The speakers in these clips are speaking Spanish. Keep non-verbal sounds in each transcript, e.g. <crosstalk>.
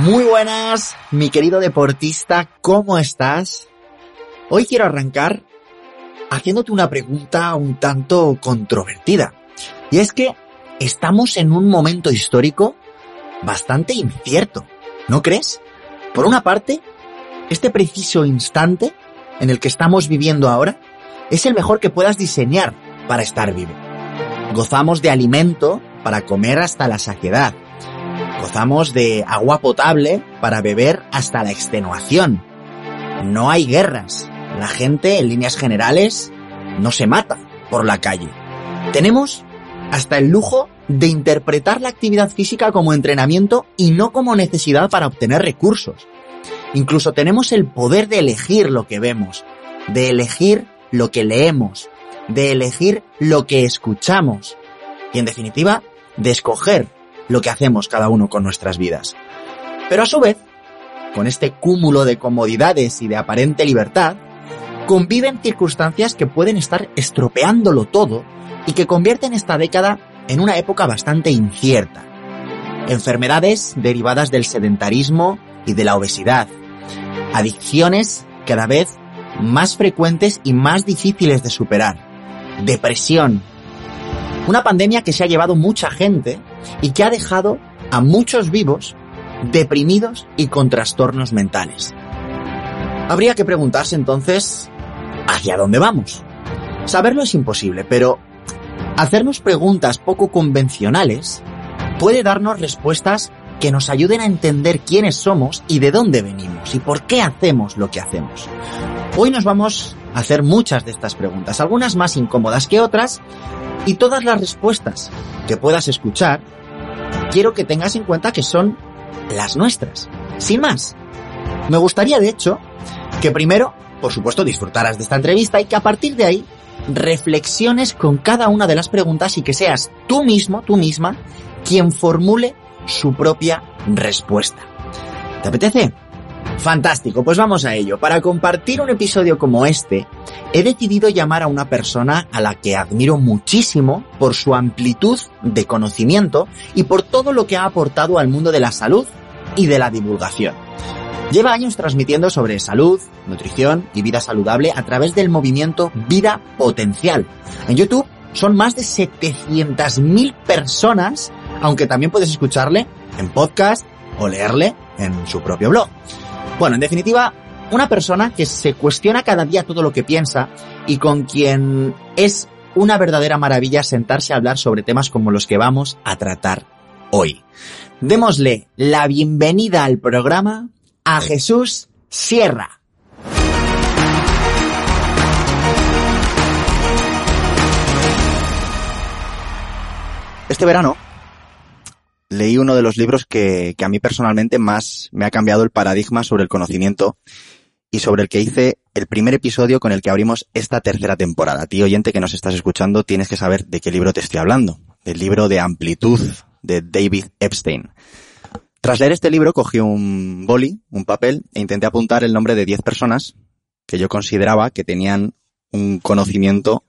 Muy buenas, mi querido deportista, ¿cómo estás? Hoy quiero arrancar haciéndote una pregunta un tanto controvertida. Y es que estamos en un momento histórico bastante incierto, ¿no crees? Por una parte, este preciso instante en el que estamos viviendo ahora es el mejor que puedas diseñar para estar vivo. Gozamos de alimento para comer hasta la saciedad Gozamos de agua potable para beber hasta la extenuación. No hay guerras. La gente, en líneas generales, no se mata por la calle. Tenemos hasta el lujo de interpretar la actividad física como entrenamiento y no como necesidad para obtener recursos. Incluso tenemos el poder de elegir lo que vemos, de elegir lo que leemos, de elegir lo que escuchamos y en definitiva de escoger lo que hacemos cada uno con nuestras vidas. Pero a su vez, con este cúmulo de comodidades y de aparente libertad, conviven circunstancias que pueden estar estropeándolo todo y que convierten esta década en una época bastante incierta. Enfermedades derivadas del sedentarismo y de la obesidad. Adicciones cada vez más frecuentes y más difíciles de superar. Depresión, una pandemia que se ha llevado mucha gente y que ha dejado a muchos vivos deprimidos y con trastornos mentales. Habría que preguntarse entonces, ¿hacia dónde vamos? Saberlo es imposible, pero hacernos preguntas poco convencionales puede darnos respuestas que nos ayuden a entender quiénes somos y de dónde venimos y por qué hacemos lo que hacemos. Hoy nos vamos a hacer muchas de estas preguntas, algunas más incómodas que otras, y todas las respuestas que puedas escuchar, quiero que tengas en cuenta que son las nuestras. Sin más. Me gustaría, de hecho, que primero, por supuesto, disfrutaras de esta entrevista y que a partir de ahí reflexiones con cada una de las preguntas y que seas tú mismo, tú misma, quien formule su propia respuesta. ¿Te apetece? Fantástico, pues vamos a ello. Para compartir un episodio como este, he decidido llamar a una persona a la que admiro muchísimo por su amplitud de conocimiento y por todo lo que ha aportado al mundo de la salud y de la divulgación. Lleva años transmitiendo sobre salud, nutrición y vida saludable a través del movimiento Vida Potencial. En YouTube son más de 700.000 personas, aunque también puedes escucharle en podcast o leerle en su propio blog. Bueno, en definitiva, una persona que se cuestiona cada día todo lo que piensa y con quien es una verdadera maravilla sentarse a hablar sobre temas como los que vamos a tratar hoy. Démosle la bienvenida al programa a Jesús Sierra. Este verano leí uno de los libros que, a mí personalmente más me ha cambiado el paradigma sobre el conocimiento y sobre el que hice el primer episodio con el que abrimos esta tercera temporada. Ti oyente que nos estás escuchando, tienes que saber de qué libro te estoy hablando. Del libro de Amplitud de David Epstein. Tras leer este libro cogí un boli, un papel, e intenté apuntar el nombre de 10 personas que yo consideraba que tenían un conocimiento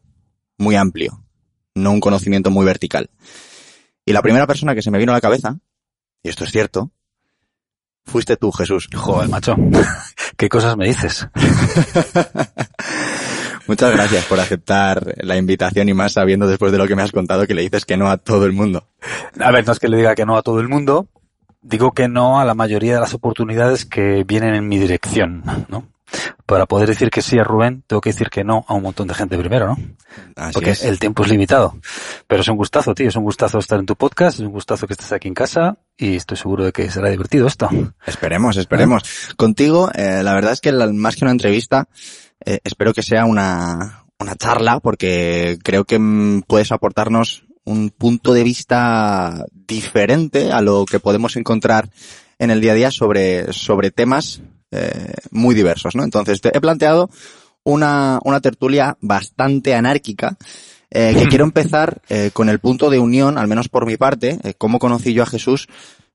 muy amplio, no un conocimiento muy vertical. Y la primera persona que se me vino a la cabeza, y esto es cierto, fuiste tú, Jesús. Joder, macho. <laughs> ¿Qué cosas me dices? <laughs> Muchas gracias por aceptar la invitación y más sabiendo después de lo que me has contado que le dices que no a todo el mundo. A ver, no es que le diga que no a todo el mundo, digo que no a la mayoría de las oportunidades que vienen en mi dirección, ¿no? Para poder decir que sí a Rubén, tengo que decir que no a un montón de gente primero, ¿no? Así Porque es. el tiempo es limitado. Pero es un gustazo, tío. Es un gustazo estar en tu podcast, es un gustazo que estés aquí en casa y estoy seguro de que será divertido esto. Esperemos, esperemos. Contigo, eh, la verdad es que más que una entrevista, eh, espero que sea una, una charla porque creo que mm, puedes aportarnos un punto de vista diferente a lo que podemos encontrar en el día a día sobre, sobre temas eh, muy diversos, ¿no? Entonces, te he planteado una, una tertulia bastante anárquica eh, que <laughs> quiero empezar eh, con el punto de unión, al menos por mi parte, eh, cómo conocí yo a Jesús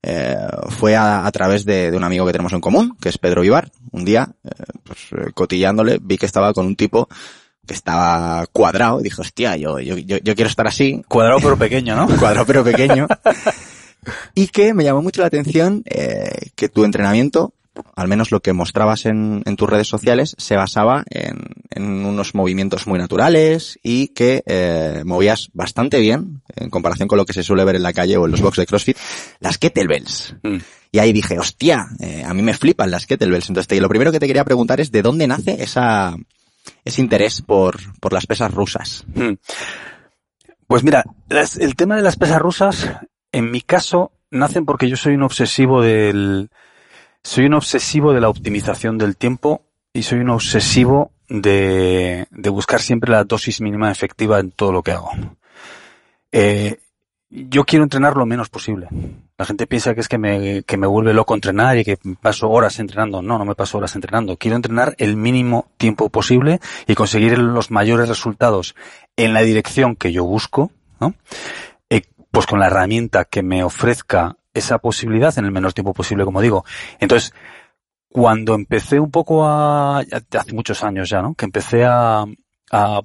eh, fue a, a través de, de, un amigo que tenemos en común, que es Pedro Vivar. Un día, eh, pues, cotillándole, vi que estaba con un tipo que estaba cuadrado y dije, hostia, yo, yo, yo, yo quiero estar así. Cuadrado pero <laughs> pequeño, ¿no? cuadrado pero pequeño. <laughs> y que me llamó mucho la atención que tu entrenamiento, al menos lo que mostrabas en, en tus redes sociales, se basaba en, en, unos movimientos muy naturales y que eh, movías bastante bien, en comparación con lo que se suele ver en la calle o en los box de CrossFit, las kettlebells. Mm. Y ahí dije, hostia, eh, a mí me flipan las kettlebells. Entonces, te, lo primero que te quería preguntar es de dónde nace esa, ese interés por, por las pesas rusas. Mm. Pues mira, las, el tema de las pesas rusas, en mi caso, nacen porque yo soy un obsesivo del, soy un obsesivo de la optimización del tiempo y soy un obsesivo de, de buscar siempre la dosis mínima efectiva en todo lo que hago. Eh, yo quiero entrenar lo menos posible. La gente piensa que es que me, que me vuelve loco entrenar y que paso horas entrenando. No, no me paso horas entrenando. Quiero entrenar el mínimo tiempo posible y conseguir los mayores resultados en la dirección que yo busco, ¿no? Eh, pues con la herramienta que me ofrezca esa posibilidad en el menor tiempo posible, como digo. Entonces, cuando empecé un poco a, hace muchos años ya, ¿no? Que empecé a, a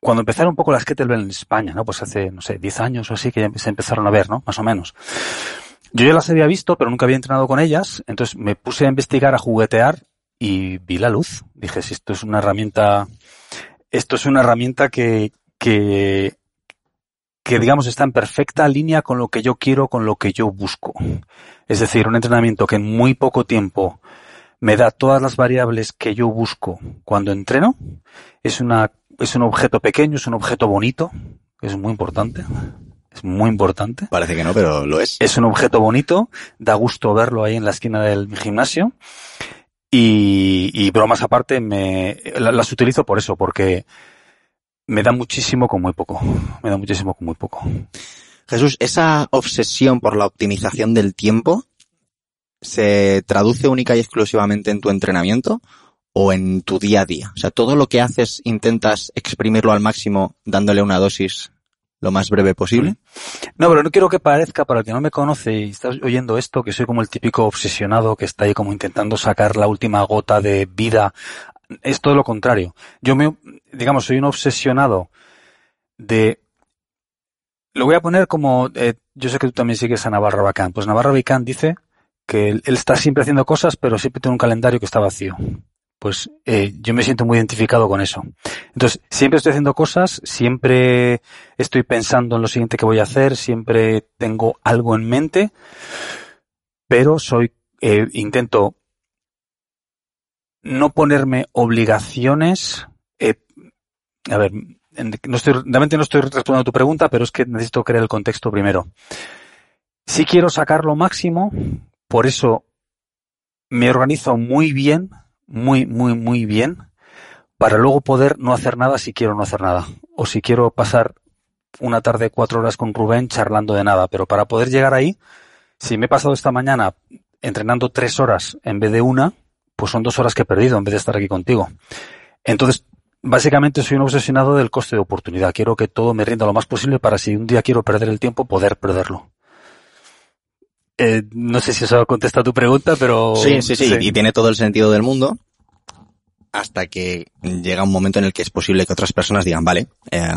cuando empezaron un poco las kettlebell en España, ¿no? Pues hace, no sé, 10 años o así que se empezaron a ver, ¿no? Más o menos. Yo ya las había visto, pero nunca había entrenado con ellas, entonces me puse a investigar, a juguetear y vi la luz. Dije, si esto es una herramienta, esto es una herramienta que, que, que digamos está en perfecta línea con lo que yo quiero, con lo que yo busco. Es decir, un entrenamiento que en muy poco tiempo me da todas las variables que yo busco cuando entreno. Es una, es un objeto pequeño, es un objeto bonito, que es muy importante. Es muy importante. Parece que no, pero lo es. Es un objeto bonito, da gusto verlo ahí en la esquina del gimnasio. Y, y bromas aparte, me, las utilizo por eso, porque me da muchísimo con muy poco. Me da muchísimo con muy poco. Jesús, esa obsesión por la optimización del tiempo se traduce única y exclusivamente en tu entrenamiento o en tu día a día? O sea, todo lo que haces intentas exprimirlo al máximo dándole una dosis lo más breve posible. No, pero no quiero que parezca, para el que no me conoce y estás oyendo esto, que soy como el típico obsesionado que está ahí como intentando sacar la última gota de vida. Es todo lo contrario. Yo me, digamos, soy un obsesionado de lo voy a poner como, eh, yo sé que tú también sigues a Navarro Bacán. Pues Navarro Bacán dice que él, él, está siempre haciendo cosas, pero siempre tiene un calendario que está vacío. Pues eh, yo me siento muy identificado con eso. Entonces, siempre estoy haciendo cosas, siempre estoy pensando en lo siguiente que voy a hacer, siempre tengo algo en mente, pero soy, eh, intento no ponerme obligaciones. Eh, a ver, no estoy, realmente no estoy respondiendo a tu pregunta, pero es que necesito crear el contexto primero. Si quiero sacar lo máximo, por eso me organizo muy bien, muy, muy, muy bien, para luego poder no hacer nada si quiero no hacer nada. O si quiero pasar una tarde cuatro horas con Rubén charlando de nada. Pero para poder llegar ahí, si me he pasado esta mañana entrenando tres horas en vez de una, pues son dos horas que he perdido en vez de estar aquí contigo. Entonces, básicamente soy un obsesionado del coste de oportunidad. Quiero que todo me rinda lo más posible para si un día quiero perder el tiempo, poder perderlo. Eh, no sé si eso contesta tu pregunta, pero... Sí, sí, sí, sí, y tiene todo el sentido del mundo hasta que llega un momento en el que es posible que otras personas digan, vale, eh,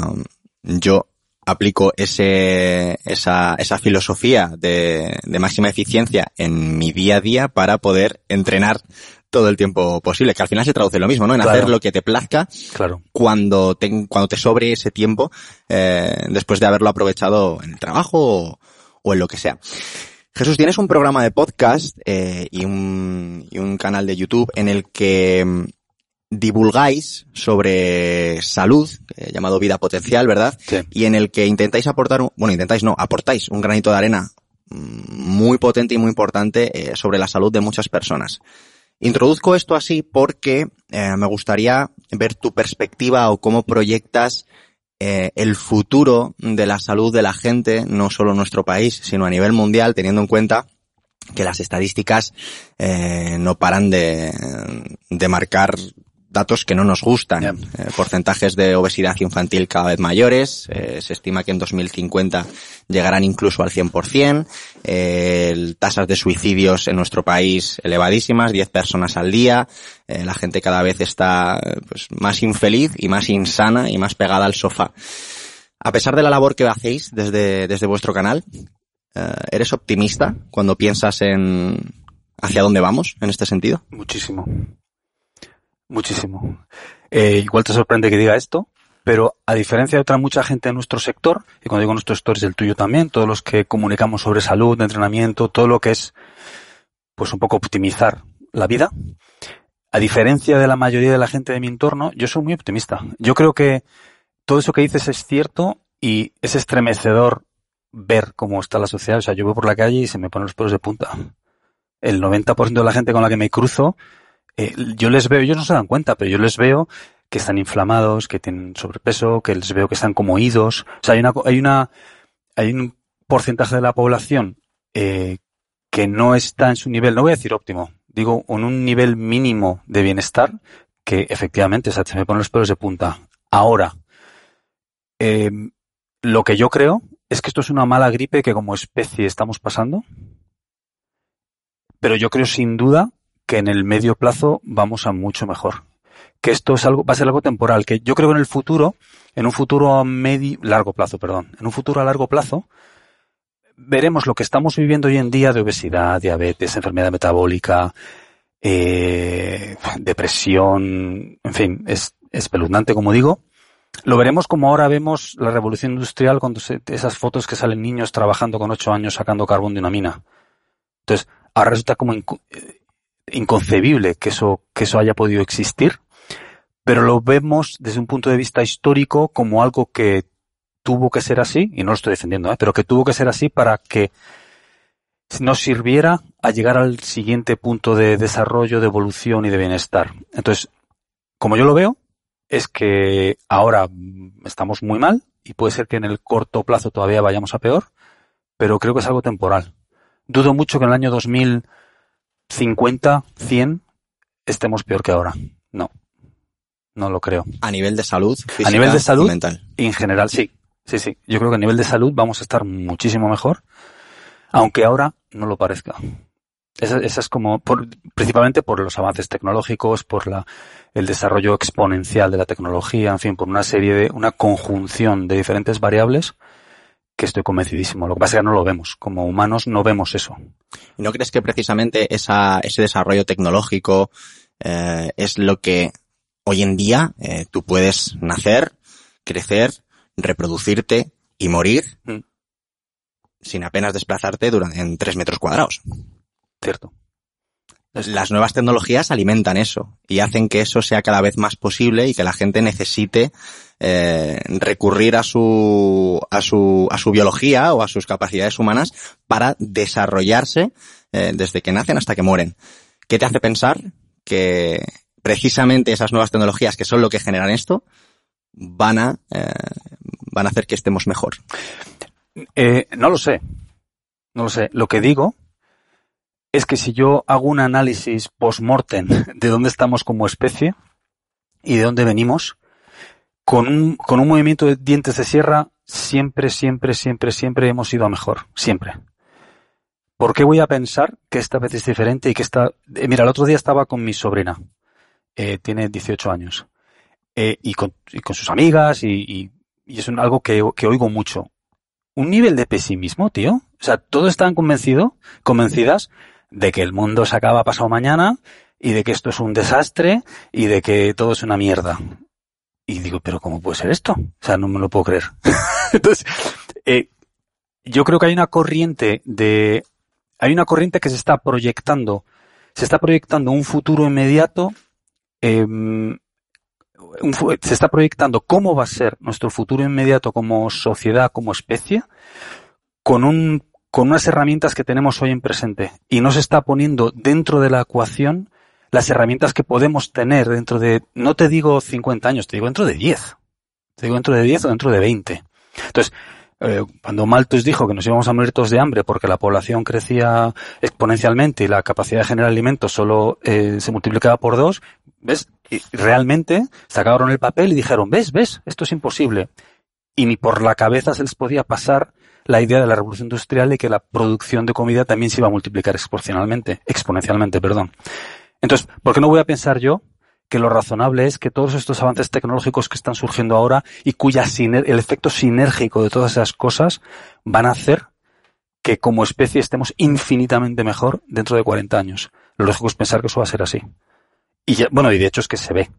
yo aplico ese, esa, esa filosofía de, de, máxima eficiencia en mi día a día para poder entrenar todo el tiempo posible, que al final se traduce lo mismo, ¿no? En claro. hacer lo que te plazca claro. cuando, te, cuando te sobre ese tiempo eh, después de haberlo aprovechado en el trabajo o, o en lo que sea. Jesús, tienes un programa de podcast eh, y, un, y, un, canal de YouTube en el que mm, divulgáis sobre salud, eh, llamado Vida Potencial, ¿verdad? Sí. Y en el que intentáis aportar, un, bueno, intentáis no, aportáis un granito de arena mm, muy potente y muy importante eh, sobre la salud de muchas personas. Introduzco esto así porque eh, me gustaría ver tu perspectiva o cómo proyectas eh, el futuro de la salud de la gente, no solo en nuestro país, sino a nivel mundial, teniendo en cuenta que las estadísticas eh, no paran de, de marcar datos que no nos gustan. Eh, porcentajes de obesidad infantil cada vez mayores. eh, se estima que en 2050 llegarán incluso al 100%. eh, tasas de suicidios en nuestro país elevadísimas, 10 personas al día. la gente cada vez está pues, más infeliz y más insana y más pegada al sofá. A pesar de la labor que hacéis desde, desde vuestro canal, ¿eres optimista cuando piensas en hacia dónde vamos en este sentido? Muchísimo. Muchísimo. Eh, igual te sorprende que diga esto, pero a diferencia de otra mucha gente en nuestro sector, y cuando digo nuestro sector es el tuyo también, todos los que comunicamos sobre salud, entrenamiento, todo lo que es, pues un poco optimizar la vida, a diferencia de la mayoría de la gente de mi entorno, yo soy muy optimista. Yo creo que todo eso que dices es cierto y es estremecedor ver cómo está la sociedad. O sea, yo voy por la calle y se me ponen los pelos de punta. El 90% de la gente con la que me cruzo, eh, yo les veo, ellos no se dan cuenta, pero yo les veo que están inflamados, que tienen sobrepeso, que les veo que están como idos. O sea, hay una, hay una, hay un porcentaje de la población eh, que no está en su nivel, no voy a decir óptimo, digo, en un nivel mínimo de bienestar que efectivamente o sea, se me ponen los pelos de punta. Ahora, eh, lo que yo creo es que esto es una mala gripe que como especie estamos pasando, pero yo creo sin duda que en el medio plazo vamos a mucho mejor. Que esto es algo, va a ser algo temporal, que yo creo que en el futuro, en un futuro a medio, largo plazo, perdón, en un futuro a largo plazo, veremos lo que estamos viviendo hoy en día de obesidad, diabetes, enfermedad metabólica, eh, depresión, en fin, es espeluznante, como digo. Lo veremos como ahora vemos la revolución industrial cuando se, esas fotos que salen niños trabajando con ocho años sacando carbón de una mina. Entonces, ahora resulta como eh, inconcebible que eso, que eso haya podido existir, pero lo vemos desde un punto de vista histórico como algo que tuvo que ser así, y no lo estoy defendiendo, ¿eh? pero que tuvo que ser así para que nos sirviera a llegar al siguiente punto de desarrollo, de evolución y de bienestar. Entonces, como yo lo veo, es que ahora estamos muy mal y puede ser que en el corto plazo todavía vayamos a peor, pero creo que es algo temporal. Dudo mucho que en el año 2050, 100, estemos peor que ahora. No, no lo creo. A nivel de salud, física nivel de salud, mental. En general, sí. Sí, sí. Yo creo que a nivel de salud vamos a estar muchísimo mejor, aunque ahora no lo parezca. Esa, esa es como, por- principalmente por los avances tecnológicos, por la, el desarrollo exponencial de la tecnología, en fin, por una serie de, una conjunción de diferentes variables que estoy convencidísimo. Lo que pasa es que no lo vemos. Como humanos no vemos eso. ¿Y no crees que precisamente esa, ese desarrollo tecnológico eh, es lo que hoy en día eh, tú puedes nacer, crecer, reproducirte y morir Mm. sin apenas desplazarte durante, en tres metros cuadrados? Cierto. Las nuevas tecnologías alimentan eso y hacen que eso sea cada vez más posible y que la gente necesite eh, recurrir a su, a su, a su biología o a sus capacidades humanas para desarrollarse eh, desde que nacen hasta que mueren. ¿Qué te hace pensar que precisamente esas nuevas tecnologías que son lo que generan esto van a, eh, van a hacer que estemos mejor? Eh, no lo sé. No lo sé. Lo que digo es que si yo hago un análisis post-mortem de dónde estamos como especie y de dónde venimos, con un, con un movimiento de dientes de sierra, siempre, siempre, siempre, siempre hemos ido a mejor. Siempre. ¿Por qué voy a pensar que esta vez es diferente y que esta... eh, mira, el otro día estaba con mi sobrina. Eh, tiene 18 años. Eh, y, con, y con sus amigas y, y, es algo que, que oigo mucho un nivel de pesimismo, tío. O sea, todos están convencidos, convencidas de que el mundo se acaba pasado mañana y de que esto es un desastre y de que todo es una mierda. Y digo, pero ¿cómo puede ser esto? O sea, no me lo puedo creer. <laughs> Entonces, eh, yo creo que hay una corriente de, hay una corriente que se está proyectando, se está proyectando un futuro inmediato, fu- se está proyectando cómo va a ser nuestro futuro inmediato como sociedad, como especie, con un, con unas herramientas que tenemos hoy en presente. Y no se está poniendo dentro de la ecuación las herramientas que podemos tener dentro de, no te digo 50 años, te digo dentro de 10. Te digo dentro de 10 o dentro de 20. Entonces, eh, cuando Malthus dijo que nos íbamos a morir todos de hambre porque la población crecía exponencialmente y la capacidad de generar alimentos solo eh, se multiplicaba por dos, ¿ves? Realmente sacaron el papel y dijeron, ves, ves, esto es imposible. Y ni por la cabeza se les podía pasar la idea de la revolución industrial y que la producción de comida también se iba a multiplicar exponencialmente, exponencialmente, perdón. Entonces, ¿por qué no voy a pensar yo que lo razonable es que todos estos avances tecnológicos que están surgiendo ahora y cuya el efecto sinérgico de todas esas cosas van a hacer que como especie estemos infinitamente mejor dentro de 40 años. Lo lógico es pensar que eso va a ser así. Y bueno, y de hecho es que se ve.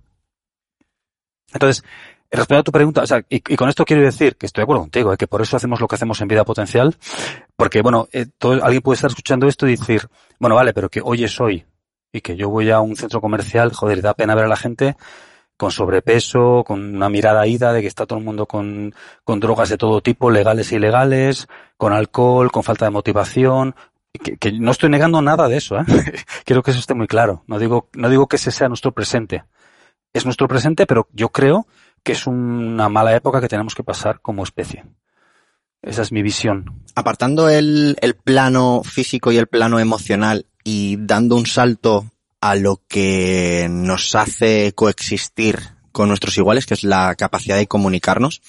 Entonces, Respondiendo a tu pregunta, o sea, y, con esto quiero decir que estoy de acuerdo contigo, ¿eh? que por eso hacemos lo que hacemos en vida potencial, porque bueno, eh, todo, alguien puede estar escuchando esto y decir, bueno, vale, pero que hoy es hoy, y que yo voy a un centro comercial, joder, da pena ver a la gente con sobrepeso, con una mirada ida de que está todo el mundo con, con drogas de todo tipo, legales e ilegales, con alcohol, con falta de motivación, que, que, no estoy negando nada de eso, ¿eh? <laughs> quiero que eso esté muy claro. No digo, no digo que ese sea nuestro presente. Es nuestro presente, pero yo creo que es una mala época que tenemos que pasar como especie. Esa es mi visión. Apartando el, el plano físico y el plano emocional y dando un salto a lo que nos hace coexistir con nuestros iguales, que es la capacidad de comunicarnos,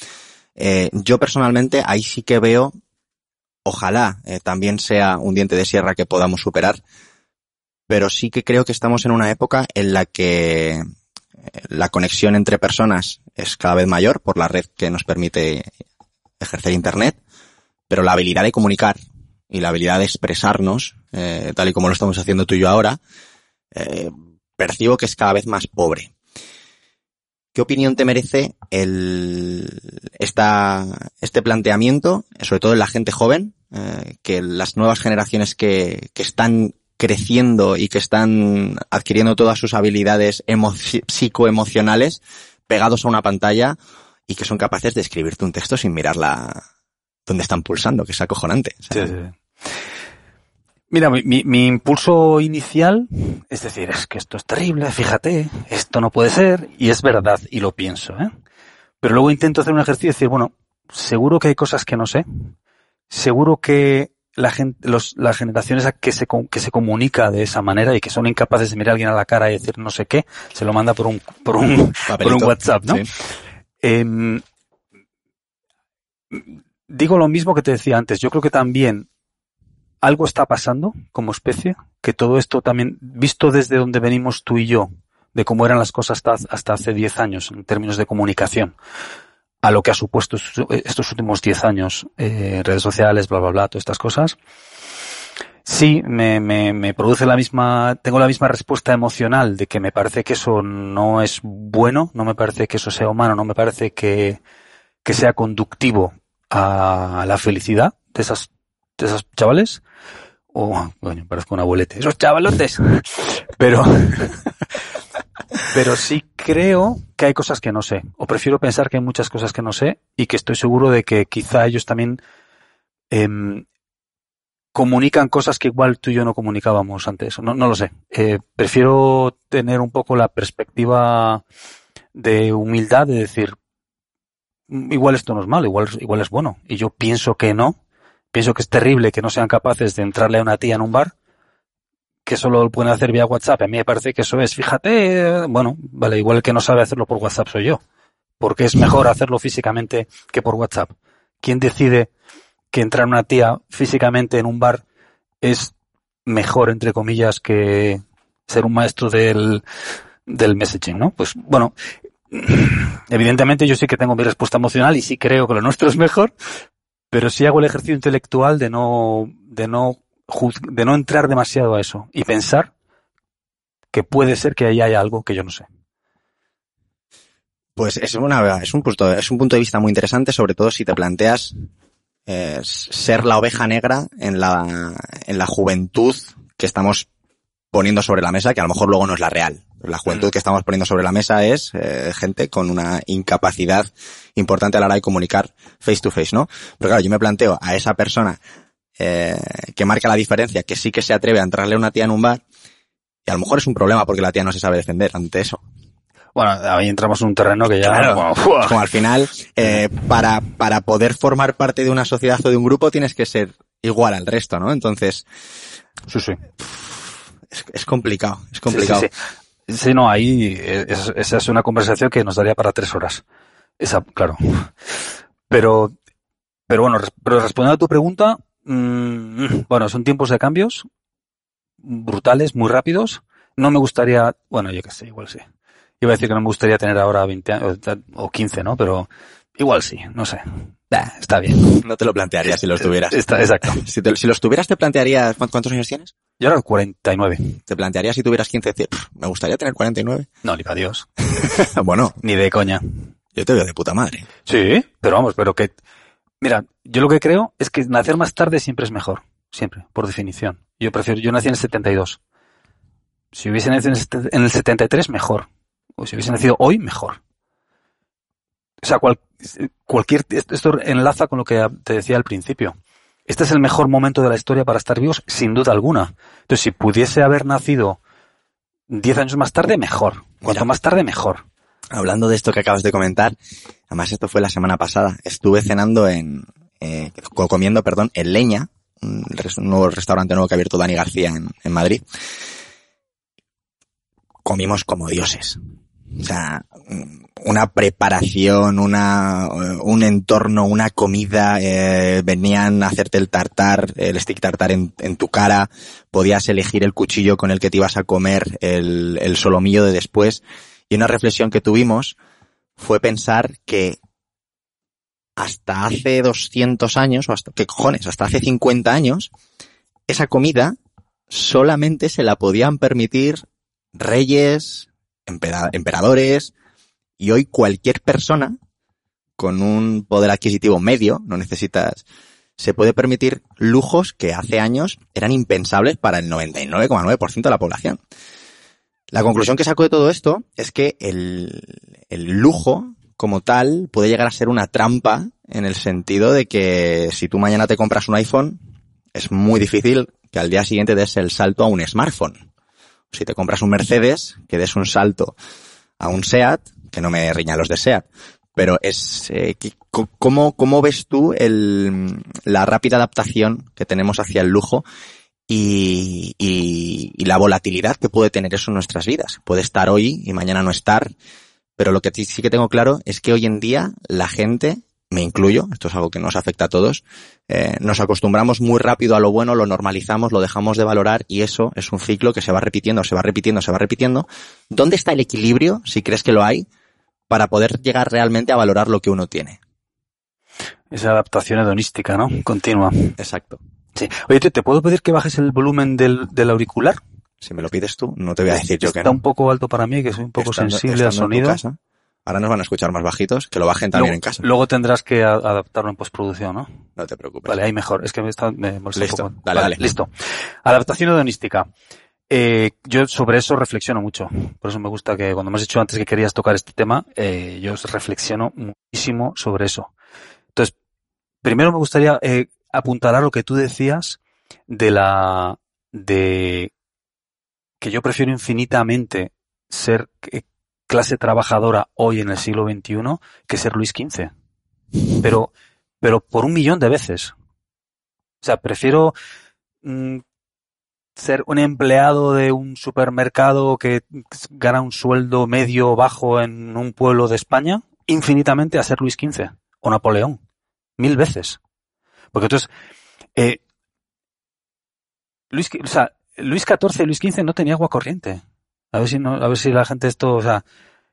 eh, yo personalmente ahí sí que veo, ojalá eh, también sea un diente de sierra que podamos superar, pero sí que creo que estamos en una época en la que la conexión entre personas es cada vez mayor por la red que nos permite ejercer Internet, pero la habilidad de comunicar y la habilidad de expresarnos, eh, tal y como lo estamos haciendo tú y yo ahora, eh, percibo que es cada vez más pobre. ¿Qué opinión te merece el, esta, este planteamiento, sobre todo en la gente joven, eh, que las nuevas generaciones que, que están creciendo y que están adquiriendo todas sus habilidades psicoemocionales pegados a una pantalla y que son capaces de escribirte un texto sin mirarla donde están pulsando, que es acojonante. Mira, mi, mi, impulso inicial es decir, es que esto es terrible, fíjate, esto no puede ser, y es verdad, y lo pienso, ¿eh? Pero luego intento hacer un ejercicio y decir, bueno, seguro que hay cosas que no sé, seguro que la gente, los, las generaciones que se, que se comunica de esa manera y que son incapaces de mirar a alguien a la cara y decir no sé qué, se lo manda por un, por un, por un WhatsApp, ¿no? Em, digo lo mismo que te decía antes. Yo creo que también algo está pasando como especie, que todo esto también, visto desde donde venimos tú y yo, de cómo eran las cosas hasta, hace 10 años en términos de comunicación, a lo que ha supuesto estos últimos 10 años, eh, redes sociales, bla, bla, bla, todas estas cosas, sí me, me, me, produce la misma, tengo la misma respuesta emocional de que me parece que eso no es bueno, no me parece que eso sea humano, no me parece que, que sea conductivo a la felicidad de esas, de esos chavales. O, oh, bueno, parezco un abuelete. Esos chavalotes. Pero, <laughs> pero sí creo que hay cosas que no sé, o prefiero pensar que hay muchas cosas que no sé y que estoy seguro de que quizá ellos también eh, comunican cosas que igual tú y yo no comunicábamos antes. No, no lo sé. Eh, prefiero tener un poco la perspectiva de humildad de decir, igual esto no es malo, igual, igual es bueno. Y yo pienso que no. Pienso que es terrible que no sean capaces de entrarle a una tía en un bar que solo lo pueden hacer vía WhatsApp. A mí me parece que eso es, fíjate, bueno, vale, igual el que no sabe hacerlo por WhatsApp soy yo. Porque es mejor hacerlo físicamente que por WhatsApp. ¿Quién decide que entrar una tía físicamente en un bar es mejor, entre comillas, que ser un maestro del, del messaging, ¿no? Pues bueno, evidentemente yo sí que tengo mi respuesta emocional y sí creo que lo nuestro es mejor, pero sí hago el ejercicio intelectual de no, de no de no entrar demasiado a eso y pensar que puede ser que ahí haya algo que yo no sé. Pues es, una, es, un punto, es un punto de vista muy interesante, sobre todo si te planteas eh, ser la oveja negra en la, en la juventud que estamos poniendo sobre la mesa, que a lo mejor luego no es la real. La juventud que estamos poniendo sobre la mesa es eh, gente con una incapacidad importante a la hora de comunicar face to face, ¿no? Pero claro, yo me planteo a esa persona eh, que marca la diferencia, que sí que se atreve a entrarle a una tía en un bar, y a lo mejor es un problema porque la tía no se sabe defender ante eso. Bueno, ahí entramos en un terreno que ya... Claro, como al final, eh, para, para poder formar parte de una sociedad o de un grupo tienes que ser igual al resto, ¿no? Entonces, Sí, sí. Es, es complicado, es complicado. Sí, no, ahí es- esa es una conversación que nos daría para tres horas. Esa, claro. Pero, pero bueno, pero respondiendo a tu pregunta, mm, bueno, son tiempos de cambios brutales, muy rápidos. No me gustaría, bueno, yo qué sé, igual sí. Iba a decir que no me gustaría tener ahora 20 años o 15, ¿no? Pero igual sí, no sé. Bah, está bien. No te lo plantearías si los tuvieras. Está, exacto. <laughs> Si, te- si los tuvieras, te plantearías, ¿cuántos, años tienes? Yo ahora 49. Te plantearías si tuvieras 15, decir, "Pff, me gustaría tener 49. No, ni para Dios. <laughs> bueno, Ni de coña. yo te veo de puta madre. Sí, pero vamos, pero que... Mira, yo lo que creo es que nacer más tarde siempre es mejor. Siempre, por definición. Yo prefiero... Yo nací en el 72. Si hubiese nacido en el sete- en el 73, mejor. O si hubiese nacido hoy, mejor. O sea, cual- cualquier... Esto enlaza con lo que te decía al principio. Este es el mejor momento de la historia para estar vivos, sin duda alguna. Entonces, si pudiese haber nacido 10 años más tarde, mejor. Cuanto Mira. más tarde, mejor. Hablando de esto que acabas de comentar, además esto fue la semana pasada, estuve cenando en, eh, co- comiendo, perdón, en Leña, un, nuevo restaurante nuevo que ha abierto Dani García en, en Madrid. Comimos como dioses. O sea, una preparación, una, eh, un entorno, una comida, eh, venían a hacerte el tartar, el stick tartar en, en tu cara, podías elegir el cuchillo con el que te ibas a comer el, el solomillo de después. Y una reflexión que tuvimos fue pensar que hasta hace 200 años, o hasta, ¿qué cojones? Hasta hace 50 años, esa comida solamente se la podían permitir reyes, empera- emperadores, y hoy cualquier persona con un poder adquisitivo medio, no necesitas, se puede permitir lujos que hace años eran impensables para el 99,9% de la población. La conclusión que saco de todo esto es que el, el lujo como tal puede llegar a ser una trampa en el sentido de que si tú mañana te compras un iPhone, es muy difícil que al día siguiente des el salto a un smartphone. Si te compras un Mercedes, que des un salto a un SEAT, que no me riña los de SEAT, pero es, eh, ¿cómo, ¿cómo ves tú el, la rápida adaptación que tenemos hacia el lujo y, y, y la volatilidad que puede tener eso en nuestras vidas. Puede estar hoy y mañana no estar, pero lo que sí que tengo claro es que hoy en día la gente, me incluyo, esto es algo que nos afecta a todos, eh, nos acostumbramos muy rápido a lo bueno, lo normalizamos, lo dejamos de valorar y eso es un ciclo que se va repitiendo, se va repitiendo, se va repitiendo. ¿Dónde está el equilibrio, si crees que lo hay, para poder llegar realmente a valorar lo que uno tiene? Esa adaptación hedonística, ¿no? Continua. Exacto. Sí. Oye, ¿te, te puedo pedir que bajes el volumen del, del auricular? Si me lo pides tú, no te voy a decir yo que Está no. un poco alto para mí, que soy un poco Estando- sensible al estando tu sonido. Ahora nos van a escuchar más bajitos, que lo bajen también luego, en casa. luego tendrás que adaptarlo en postproducción, ¿no? No te preocupes. Vale, ahí mejor. Es que me, está, me molesta Listo. un poco. Dale, dale. Listo. Adaptación hedonística. Eh, yo sobre eso reflexiono mucho. Por eso me gusta que cuando me has dicho antes que querías tocar este tema, eh, yo reflexiono muchísimo sobre eso. Entonces, primero me gustaría eh, apuntalar lo que tú decías de la de que yo prefiero infinitamente ser eh, clase trabajadora hoy en el siglo XXI que ser Luis XV. Pero, pero por un millón de veces. O sea, prefiero mm, ser un empleado de un supermercado que gana un sueldo medio o bajo en un pueblo de España infinitamente a ser Luis XV o Napoleón. Mil veces. Porque entonces, eh, Luis, o sea, Luis XIV y Luis XV no tenía agua corriente. A ver si no, a ver si la gente esto, o sea,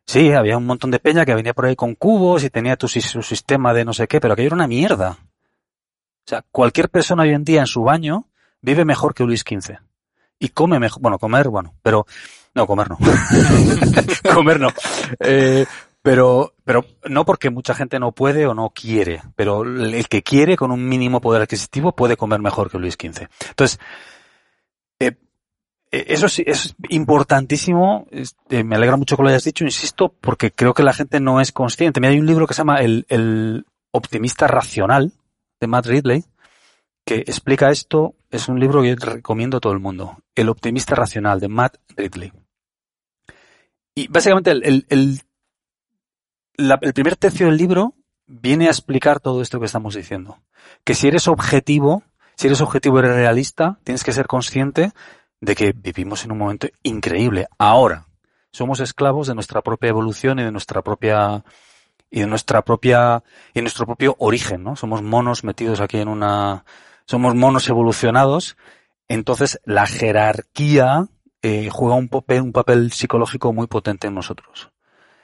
sí, había un montón de peña que venía por ahí con cubos y tenía tu, su sistema de no sé qué, pero aquello era una mierda. O sea, cualquier persona hoy en día en su baño vive mejor que Luis XV. Y come mejor, bueno, comer, bueno, pero, no, comer no. <laughs> comer no. Eh, pero, pero no porque mucha gente no puede o no quiere, pero el que quiere con un mínimo poder adquisitivo puede comer mejor que Luis XV. Entonces, eso sí, es importantísimo. es- eh, me alegra mucho que lo hayas dicho, insisto, porque creo que la gente no es consciente. Hay un libro que se llama El, el optimista racional de Matt Ridley que explica esto. Es un libro que yo recomiendo a todo el mundo. El optimista racional de Matt Ridley. y básicamente el, el, el, primer tercio del libro viene a explicar todo esto que estamos diciendo. Que si eres objetivo, si eres objetivo y eres realista, tienes que ser consciente de que vivimos en un momento increíble. Ahora, somos esclavos de nuestra propia evolución y de nuestra propia y de nuestra propia y nuestro propio origen, ¿no? Somos monos metidos aquí en una somos monos evolucionados, entonces la jerarquía eh, juega un papel, un papel psicológico muy potente en nosotros.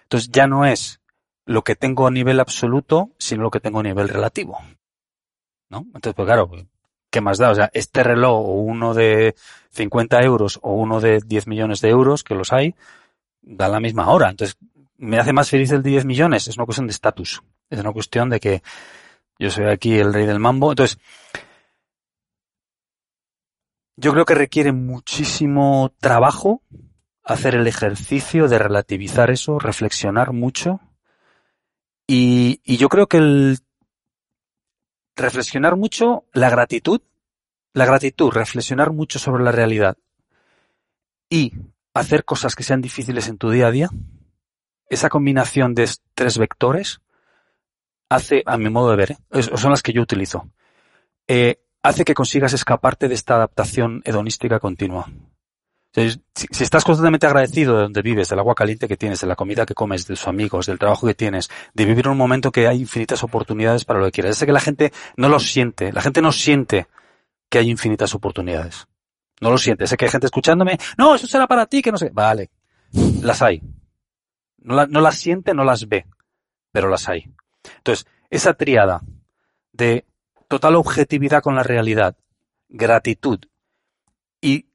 Entonces ya no es lo que tengo a nivel absoluto, sino lo que tengo a nivel relativo. ¿No? Entonces, pues claro, ¿qué más da? O sea, este reloj o uno de 50 euros o uno de 10 millones de euros, que los hay, da la misma hora. Entonces, ¿me hace más feliz el de 10 millones? Es una cuestión de estatus. Es una cuestión de que yo soy aquí el rey del mambo. Entonces, yo creo que requiere muchísimo trabajo hacer el ejercicio de relativizar eso, reflexionar mucho. Y, y yo creo que el reflexionar mucho, la gratitud, la gratitud, reflexionar mucho sobre la realidad y hacer cosas que sean difíciles en tu día a día, esa combinación de es- tres vectores hace, a mi modo de ver, ¿eh? son las que yo utilizo, eh, hace que consigas escaparte de esta adaptación hedonística continua. Si, si estás constantemente agradecido de donde vives, del agua caliente que tienes, de la comida que comes, de tus amigos, del trabajo que tienes, de vivir un momento que hay infinitas oportunidades para lo que quieras. Sé que la gente no lo siente, la gente no siente que hay infinitas oportunidades. No lo siente. Sé que hay gente escuchándome, no, eso será para ti, que no sé. Vale, las hay. No, no las siente, no las ve, pero las hay. Entonces, esa triada de total objetividad con la realidad, gratitud y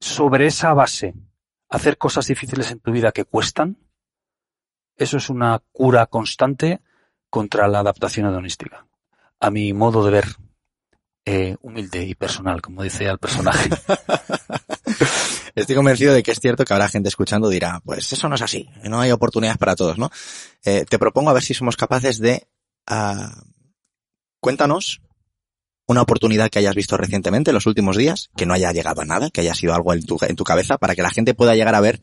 sobre esa base hacer cosas difíciles en tu vida que cuestan, eso es una cura constante contra la adaptación hedonística. A mi modo de ver, eh, humilde y personal, como dice el personaje. <laughs> Estoy convencido de que es cierto que habrá gente escuchando dirá, pues eso no es así, no hay oportunidades para todos, ¿no? Eh, te propongo a ver si somos capaces de... ah, cuéntanos una oportunidad que hayas visto recientemente en los últimos días, que no haya llegado a nada, que haya sido algo en tu, en tu cabeza, para que la gente pueda llegar a ver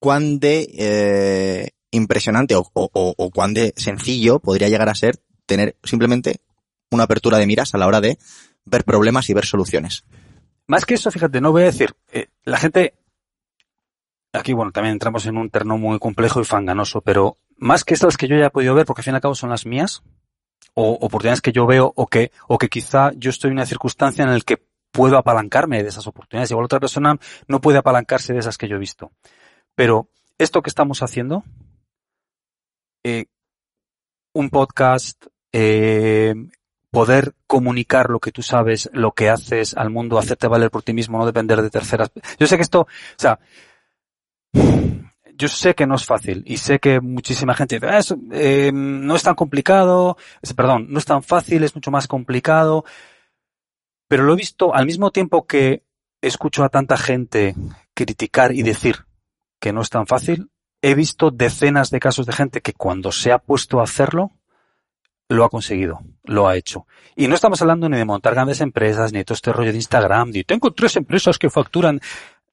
cuán de eh, impresionante o, o- cuán de sencillo podría llegar a ser tener simplemente una apertura de miras a la hora de ver problemas y ver soluciones. Más que eso, fíjate, no voy a decir, eh, la gente, aquí bueno, también entramos en un terreno muy complejo y fanganoso, pero más que estas que yo ya he podido ver, porque al fin y al cabo son las mías, o oportunidades que yo veo, o que, o que quizá yo estoy en una circunstancia en la que puedo apalancarme de esas oportunidades. Igual otra persona no puede apalancarse de esas que yo he visto. Pero esto que estamos haciendo, eh, un podcast, eh, poder comunicar lo que tú sabes, lo que haces al mundo, hacerte valer por ti mismo, no depender de terceras. Yo sé que esto, o sea, yo sé que no es fácil y sé que muchísima gente dice, "Ah, eh, no es tan complicado, es- perdón, no es tan fácil, es mucho más complicado, pero lo he visto al mismo tiempo que escucho a tanta gente criticar y decir que no es tan fácil, he visto decenas de casos de gente que cuando se ha puesto a hacerlo, lo ha conseguido, lo ha hecho. Y no estamos hablando ni de montar grandes empresas, ni de todo este rollo de Instagram, ni tengo tres empresas que facturan.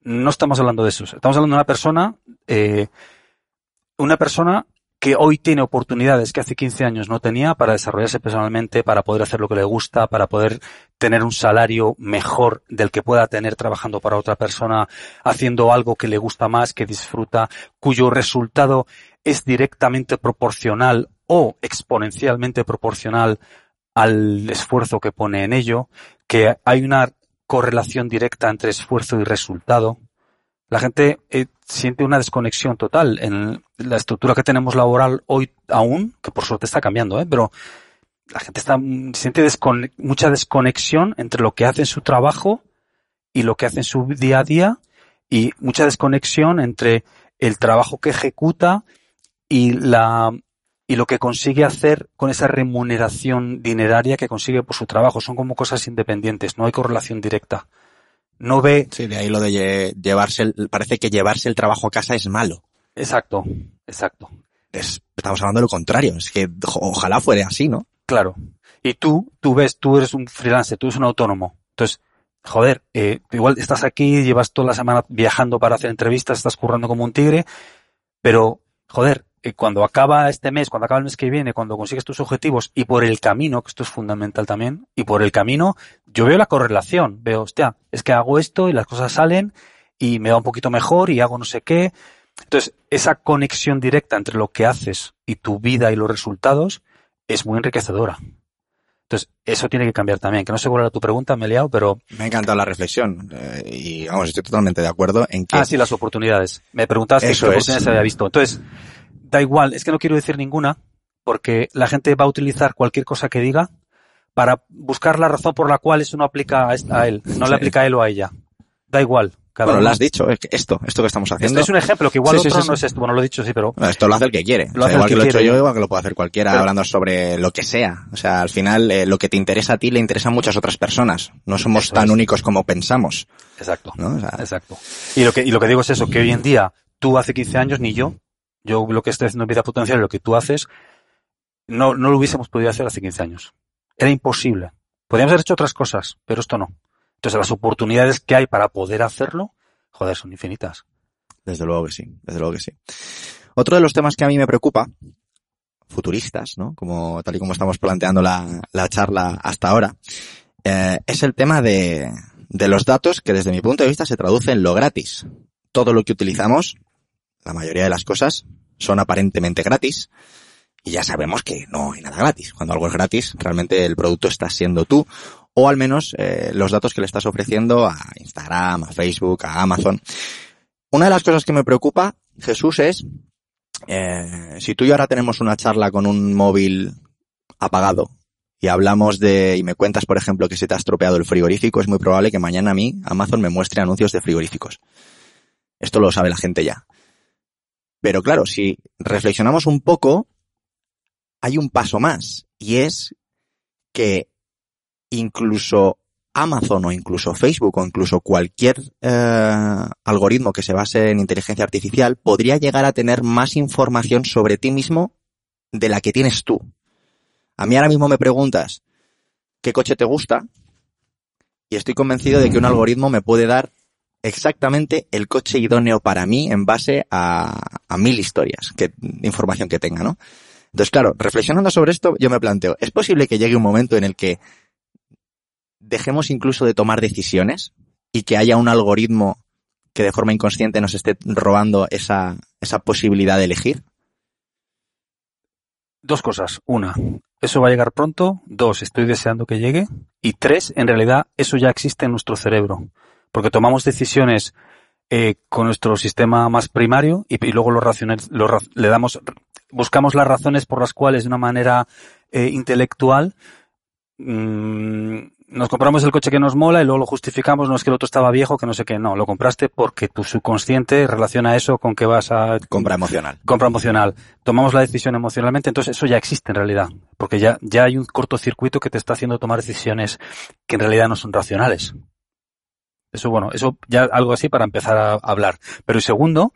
No estamos hablando de eso. Estamos hablando de una persona, eh, una persona que hoy tiene oportunidades que hace 15 años no tenía para desarrollarse personalmente, para poder hacer lo que le gusta, para poder tener un salario mejor del que pueda tener trabajando para otra persona, haciendo algo que le gusta más, que disfruta, cuyo resultado es directamente proporcional o exponencialmente proporcional al esfuerzo que pone en ello, que hay una correlación directa entre esfuerzo y resultado. La gente eh, siente una desconexión total en la estructura que tenemos laboral hoy aún, que por suerte está cambiando, ¿eh? pero la gente está, siente mucha desconexión entre lo que hace en su trabajo y lo que hace en su día a día y mucha desconexión entre el trabajo que ejecuta y la y lo que consigue hacer con esa remuneración dineraria que consigue por su trabajo. Son como cosas independientes, no hay correlación directa. No ve. Sí, de ahí lo de lle llevarse, el, parece que llevarse el trabajo a casa es malo. Exacto, exacto. Es, estamos hablando de lo contrario, es que ojalá fuera así, ¿no? Claro. Y tú, tú ves, tú eres un freelancer, tú eres un autónomo. Entonces, joder, eh, igual estás aquí, llevas toda la semana viajando para hacer entrevistas, estás currando como un tigre, pero, joder, cuando acaba este mes, cuando acaba el mes que viene, cuando consigues tus objetivos y por el camino, que esto es fundamental también, y por el camino, yo veo la correlación, veo, hostia, es que hago esto y las cosas salen y me va un poquito mejor y hago no sé qué. Entonces, esa conexión directa entre lo que haces y tu vida y los resultados es muy enriquecedora. Entonces, eso tiene que cambiar también. Que no sé cuál era tu pregunta, me he liado, pero... Me ha encantado la reflexión. eh, y vamos, estoy totalmente de acuerdo en que Ah, sí, las oportunidades. Me preguntabas qué Eso es. oportunidades había visto. Entonces, da igual, es que no quiero decir ninguna, porque la gente va a utilizar cualquier cosa que diga para buscar la razón por la cual eso no aplica a, él, no Sí. le aplica a él o a ella. Da igual. Cada bueno, uno. lo has dicho, esto, esto que estamos Esto haciendo. es un ejemplo, que igual Sí, otro sí, no es esto. Bueno, lo he dicho, sí, pero... Esto lo hace el que quiere. Lo O sea, hace el igual que que lo he hecho yo, igual que lo puede hacer cualquiera Pero- hablando sobre lo que sea. O sea, al final, eh, lo que te interesa a ti le interesa a muchas otras personas. No somos Eso tan es. únicos como pensamos. Exacto. ¿no? O sea, Exacto. Y lo que, y lo que digo es eso, que hoy en día, tú hace 15 años, ni yo, yo lo que estoy haciendo en vida potencial, lo que tú haces, no, no lo hubiésemos podido hacer hace 15 años. Era imposible. Podríamos haber hecho otras cosas, pero esto no. Entonces las oportunidades que hay para poder hacerlo, joder, son infinitas. Desde luego que sí, desde luego que sí. Otro de los temas que a mí me preocupa, futuristas, ¿no? Como, tal y como estamos planteando la, la charla hasta ahora, eh, es el tema de, de los datos que desde mi punto de vista se traduce en lo gratis. Todo lo que utilizamos, la mayoría de las cosas, son aparentemente gratis. Y ya sabemos que no hay nada gratis. Cuando algo es gratis, realmente el producto está siendo tú, o al menos eh, los datos que le estás ofreciendo a Instagram, a Facebook, a Amazon. Una de las cosas que me preocupa, Jesús, es eh, si tú y yo ahora tenemos una charla con un móvil apagado y hablamos de, y me cuentas, por ejemplo, que se te ha estropeado el frigorífico, es muy probable que mañana a mí Amazon me muestre anuncios de frigoríficos. Esto lo sabe la gente ya. Pero claro, si reflexionamos un poco, hay un paso más y es que incluso Amazon o incluso Facebook o incluso cualquier eh, algoritmo que se base en inteligencia artificial podría llegar a tener más información sobre ti mismo de la que tienes tú. A mí ahora mismo me preguntas qué coche te gusta y estoy convencido de que un algoritmo me puede dar exactamente el coche idóneo para mí en base a, mil historias, que, información que tenga, ¿no? Entonces, claro, reflexionando sobre esto, yo me planteo, ¿es posible que llegue un momento en el que dejemos incluso de tomar decisiones y que haya un algoritmo que de forma inconsciente nos esté robando esa, esa posibilidad de elegir? Dos cosas. Una, eso va a llegar pronto. Dos, estoy deseando que llegue. Y tres, en realidad, eso ya existe en nuestro cerebro. Porque tomamos decisiones eh, con nuestro sistema más primario y, y luego lo racional, lo le damos, buscamos las razones por las cuales de una manera eh, intelectual mm, nos compramos el coche que nos mola y luego lo justificamos, no es que el otro estaba viejo, que no sé qué, no, lo compraste porque tu subconsciente relaciona eso con que vas a Compra emocional. compra emocional. Tomamos la decisión emocionalmente, entonces eso ya existe en realidad, porque ya, ya hay un cortocircuito que te está haciendo tomar decisiones que en realidad no son racionales. Eso, bueno, eso ya algo así para empezar a hablar. Pero y segundo,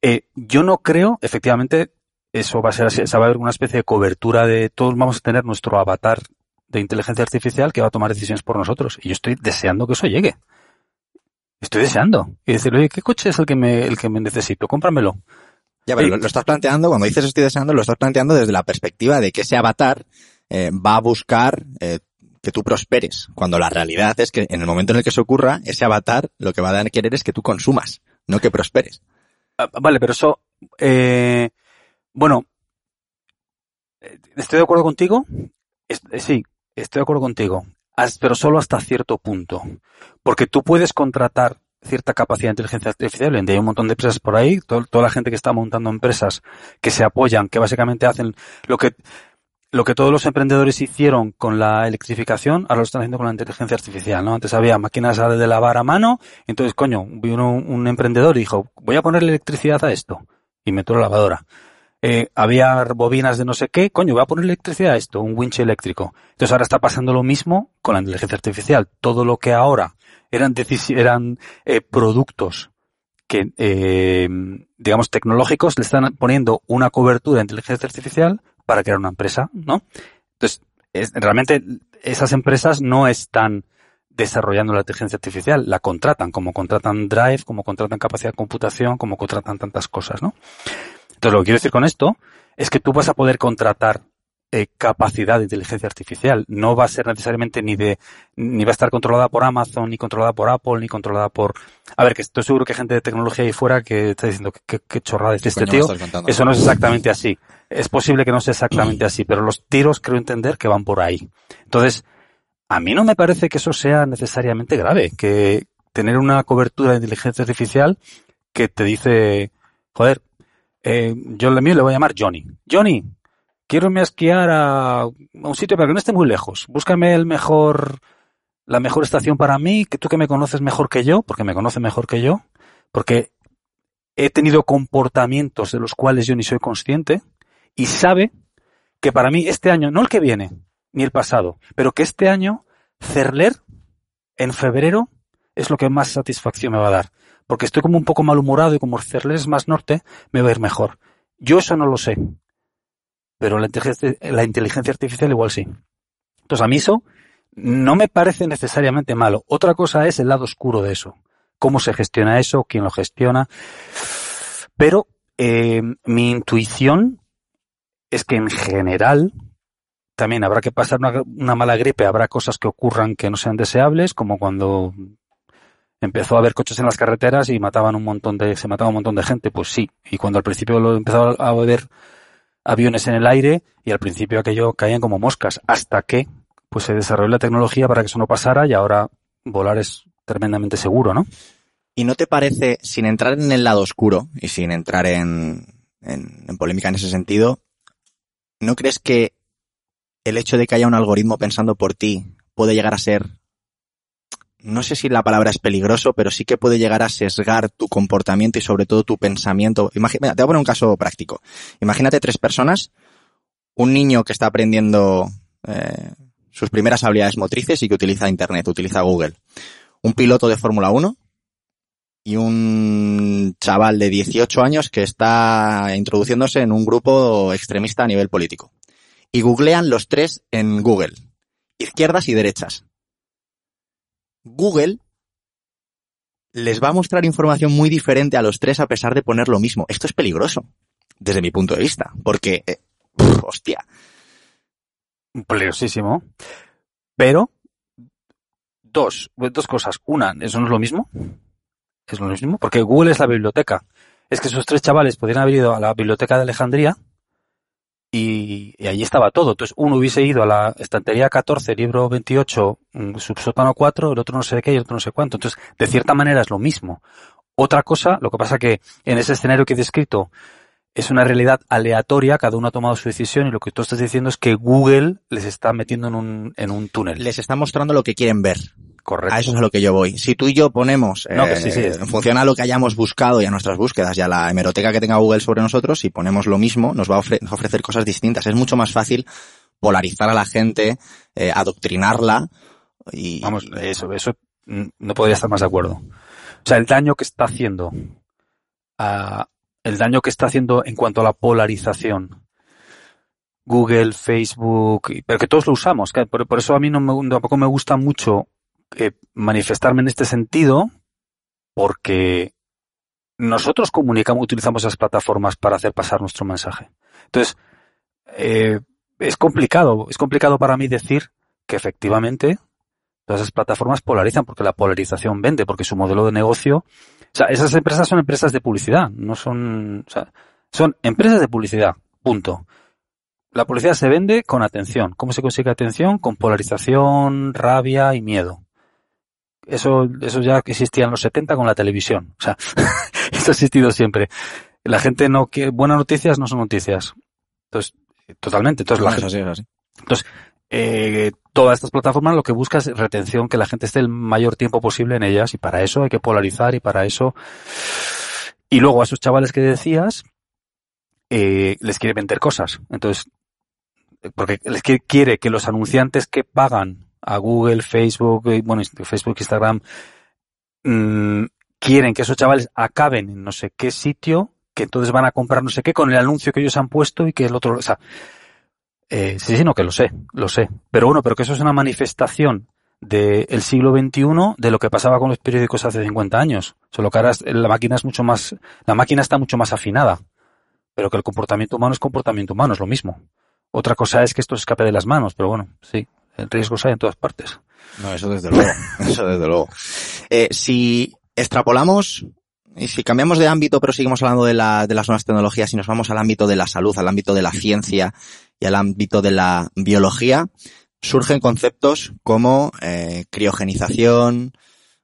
eh, yo no creo, efectivamente, eso va a ser así, se va a haber una especie de cobertura de todos vamos a tener nuestro avatar de inteligencia artificial que va a tomar decisiones por nosotros. Y yo estoy deseando que eso llegue. Estoy deseando. Y decirle, oye, ¿qué coche es el que me, el que me necesito? Cómpramelo. Ya, pero lo estás planteando, cuando dices estoy deseando, lo estás planteando desde la perspectiva de que ese avatar eh, va a buscar eh, que tú prosperes, cuando la realidad es que en el momento en el que eso ocurra, ese avatar lo que va a querer es que tú consumas, no que prosperes. Ah, Vale, pero eso, eh, bueno, eh, estoy de acuerdo contigo. Eh, sí, estoy de acuerdo contigo. Pero solo hasta cierto punto. Porque tú puedes contratar cierta capacidad de inteligencia artificial. Hay un montón de empresas por ahí, to- toda la gente que está montando empresas que se apoyan, que básicamente hacen lo que, lo que todos los emprendedores hicieron con la electrificación, ahora lo están haciendo con la inteligencia artificial, ¿no? Antes había máquinas de lavar a mano, entonces, coño, vino un, emprendedor y dijo, voy a ponerle electricidad a esto. Y metió la lavadora. Eh, había bobinas de no sé qué, coño, voy a poner electricidad a esto, un winch eléctrico. Entonces ahora está pasando lo mismo con la inteligencia artificial. Todo lo que ahora eran, eran eh, productos que, eh, digamos, tecnológicos, le están poniendo una cobertura de inteligencia artificial para crear una empresa, ¿no? Entonces, es- realmente esas empresas no están desarrollando la inteligencia artificial, la contratan, como contratan Drive, como contratan capacidad de computación, como contratan tantas cosas, ¿no? Entonces, lo que quiero decir con esto es que tú vas a poder contratar eh, capacidad de inteligencia artificial. No va a ser necesariamente ni de, ni va a estar controlada por Amazon, ni controlada por Apple, ni controlada por, a ver, que estoy seguro que hay gente de tecnología ahí fuera que está diciendo que, que, chorrada es este tío. Eso no es exactamente así. Es posible que no sea exactamente así, pero los tiros creo entender que van por ahí. Entonces, a mí no me parece que eso sea necesariamente grave, que tener una cobertura de inteligencia artificial que te dice, joder, eh, yo le mío le voy a llamar Johnny. Johnny, quiero irme a esquiar a, un sitio para que no esté muy lejos. Búscame el mejor, la mejor estación para mí, que tú que me conoces mejor que yo, porque me conoce mejor que yo, porque he tenido comportamientos de los cuales yo ni soy consciente y sabe que para mí este año, no el que viene, ni el pasado, pero que este año Cerler en febrero es lo que más satisfacción me va a dar porque estoy como un poco malhumorado y como Cerler es más norte, me va a ir mejor. Yo eso no lo sé, pero la inteligencia, la inteligencia artificial igual sí. Entonces a mí eso no me parece necesariamente malo. Otra cosa es el lado oscuro de eso. Cómo se gestiona eso, quién lo gestiona. Pero eh, mi intuición es que en general también habrá que pasar una, mala gripe, habrá cosas que ocurran que no sean deseables, como cuando empezó a haber coches en las carreteras y mataban un montón de, se mataba un montón de gente, pues sí. Y cuando al principio lo empezó a haber aviones en el aire y al principio aquello caían como moscas, hasta que pues se desarrolló la tecnología para que eso no pasara y ahora volar es tremendamente seguro, ¿no? ¿Y no te parece, sin entrar en el lado oscuro y sin entrar en, en, en polémica en ese sentido, ¿no crees que el hecho de que haya un algoritmo pensando por ti puede llegar a ser no sé si la palabra es peligroso, pero sí que puede llegar a sesgar tu comportamiento y sobre todo tu pensamiento. Imagina, te voy a poner un caso práctico. Imagínate tres personas, un niño que está aprendiendo eh, sus primeras habilidades motrices y que utiliza Internet, utiliza Google. Un piloto de Fórmula 1 y un chaval de 18 años que está introduciéndose en un grupo extremista a nivel político. Y googlean los tres en Google, izquierdas y derechas Google les va a mostrar información muy diferente a los tres a pesar de poner lo mismo. Esto es peligroso, desde mi punto de vista, porque, eh, hostia. Peligrosísimo. Pero, dos, dos cosas. Una, eso no es lo mismo. Es lo mismo, porque Google es la biblioteca. Es que esos tres chavales podrían haber ido a la biblioteca de Alejandría y, y, allí estaba todo. Entonces, uno hubiese ido a la estantería 14, libro 28, mm, subsótano 4, el otro no sé qué y el otro no sé cuánto. Entonces, de cierta manera es lo mismo. Otra cosa, lo que pasa que en ese escenario que he descrito es una realidad aleatoria, cada uno ha tomado su decisión y lo que tú estás diciendo es que Google les está metiendo en un, en un túnel. Les está mostrando lo que quieren ver. Correcto. A eso es a lo que yo voy. Si tú y yo ponemos, no, eh, sí, sí, en función a lo que hayamos buscado y a nuestras búsquedas y a la hemeroteca que tenga Google sobre nosotros, si ponemos lo mismo, nos va a ofrecer cosas distintas. Es mucho más fácil polarizar a la gente, eh, adoctrinarla y... Vamos, eso, eso no podría estar más de acuerdo. O sea, el daño que está haciendo, a, el daño que está haciendo en cuanto a la polarización Google, Facebook, pero que todos lo usamos. Por, por eso a mí no me, tampoco me gusta mucho eh, manifestarme en este sentido porque nosotros comunicamos, utilizamos esas plataformas para hacer pasar nuestro mensaje. Entonces, eh, es complicado, es complicado para mí decir que efectivamente todas esas plataformas polarizan porque la polarización vende, porque su modelo de negocio, o sea, esas empresas son empresas de publicidad, no son, o sea, son empresas de publicidad, punto. La publicidad se vende con atención. ¿Cómo se consigue atención? Con polarización, rabia y miedo eso, eso ya existía en los 70 con la televisión. O sea, <laughs> esto ha existido siempre. La gente no quiere, buenas noticias no son noticias. Entonces, totalmente. Entonces, la gente, entonces eh, todas estas plataformas lo que busca es retención, que la gente esté el mayor tiempo posible en ellas y para eso hay que polarizar y para eso... Y luego a esos chavales que decías, eh, les quiere vender cosas. Entonces, porque les quiere que los anunciantes que pagan a Google, Facebook, eh, bueno, Facebook, Instagram, mmm, quieren que esos chavales acaben en no sé qué sitio, que entonces van a comprar no sé qué con el anuncio que ellos han puesto y que el otro, o sea, eh, sí, sí, no, que lo sé, lo sé. Pero bueno, pero que eso es una manifestación del siglo XXI de lo que pasaba con los periódicos hace 50 años. Solo que ahora la máquina es mucho más, la máquina está mucho más afinada. Pero que el comportamiento humano es comportamiento humano, es lo mismo. Otra cosa es que esto se escape de las manos, pero bueno, sí, riesgos hay en todas partes. No, eso desde luego, <laughs> eso desde luego. Eh, si extrapolamos y si cambiamos de ámbito, pero seguimos hablando de, la, de las nuevas tecnologías y nos vamos al ámbito de la salud, al ámbito de la ciencia y al ámbito de la biología, surgen conceptos como eh, criogenización,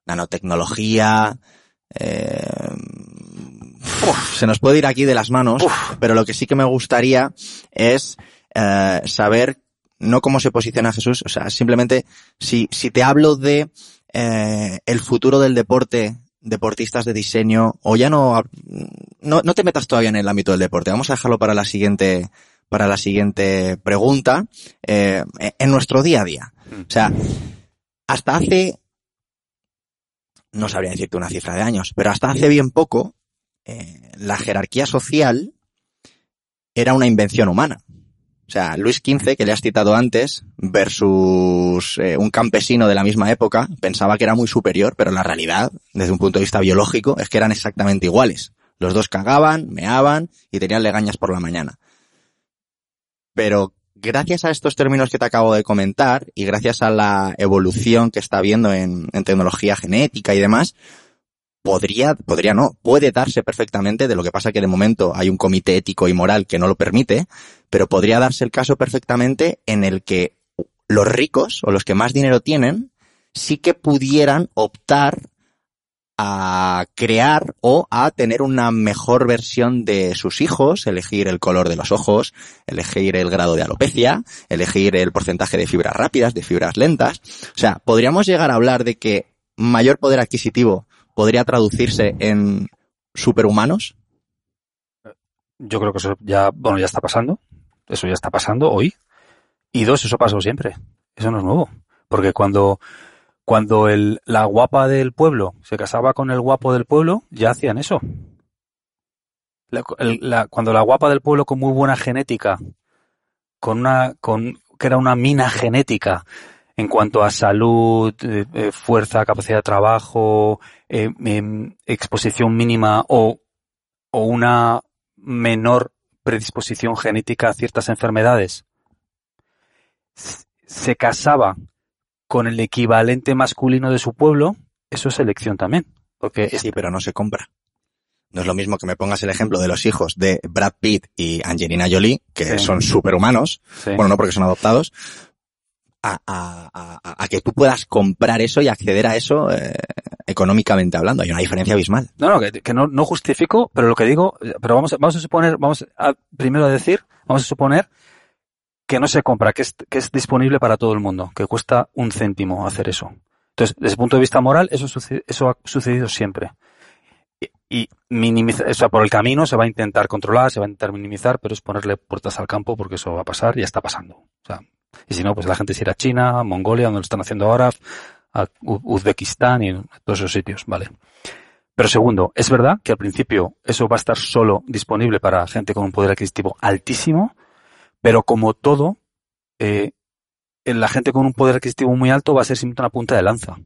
nanotecnología, eh, se nos puede ir aquí de las manos, pero lo que sí que me gustaría es eh, saber no cómo se posiciona Jesús, o sea, simplemente si, si te hablo de eh, el futuro del deporte, deportistas de diseño, o ya no, no, no te metas todavía en el ámbito del deporte, vamos a dejarlo para la siguiente, para la siguiente pregunta, eh, en nuestro día a día. O sea, hasta hace, no sabría decirte una cifra de años, pero hasta hace bien poco, eh, la jerarquía social era una invención humana. O sea, Luis XV, que le has citado antes, versus eh, un campesino de la misma época, pensaba que era muy superior, pero la realidad, desde un punto de vista biológico, es que eran exactamente iguales. Los dos cagaban, meaban y tenían legañas por la mañana. Pero gracias a estos términos que te acabo de comentar y gracias a la evolución que está habiendo en, en tecnología genética y demás, podría, podría no, puede darse perfectamente, de lo que pasa que de momento hay un comité ético y moral que no lo permite, pero podría darse el caso perfectamente en el que los ricos o los que más dinero tienen sí que pudieran optar a crear o a tener una mejor versión de sus hijos, elegir el color de los ojos, elegir el grado de alopecia, elegir el porcentaje de fibras rápidas, de fibras lentas. O sea, podríamos llegar a hablar de que mayor poder adquisitivo podría traducirse en superhumanos? Yo creo que eso ya, bueno, ya está pasando. Eso ya está pasando hoy. Y dos, eso pasó siempre. Eso no es nuevo. Porque cuando, cuando el, la guapa del pueblo se casaba con el guapo del pueblo, ya hacían eso. cuando la guapa del pueblo con muy buena genética, con una, con, que era una mina genética, en cuanto a salud, eh, eh, fuerza, capacidad de trabajo, eh, em, exposición mínima o, o una menor predisposición genética a ciertas enfermedades, se casaba con el equivalente masculino de su pueblo, eso es elección también. Porque sí, pero no se compra. No es lo mismo que me pongas el ejemplo de los hijos de Brad Pitt y Angelina Jolie, que son superhumanos, bueno, no porque son adoptados, a, a, a, que tú puedas comprar eso y acceder a eso eh, económicamente hablando. Hay una diferencia abismal. No, no, que, no, no, justifico, pero lo que digo, pero vamos, vamos a suponer, vamos a, primero a decir, vamos a suponer que no se compra, que es, que es disponible para todo el mundo, que cuesta un céntimo hacer eso. Entonces, desde el punto de vista moral, eso, eso ha sucedido siempre. Y, minimizar, o sea, por el camino se va a intentar controlar, se va a intentar minimizar, pero es ponerle puertas al campo porque eso va a pasar y ya está pasando. O sea, y si no, pues la gente se irá a China, Mongolia, donde lo están haciendo ahora, a Uzbekistán y todos esos sitios, ¿vale? Pero segundo, es verdad que al principio eso va a estar solo disponible para gente con un poder adquisitivo altísimo, pero como todo, eh, la gente con un poder adquisitivo muy alto va a ser simplemente una punta de lanza.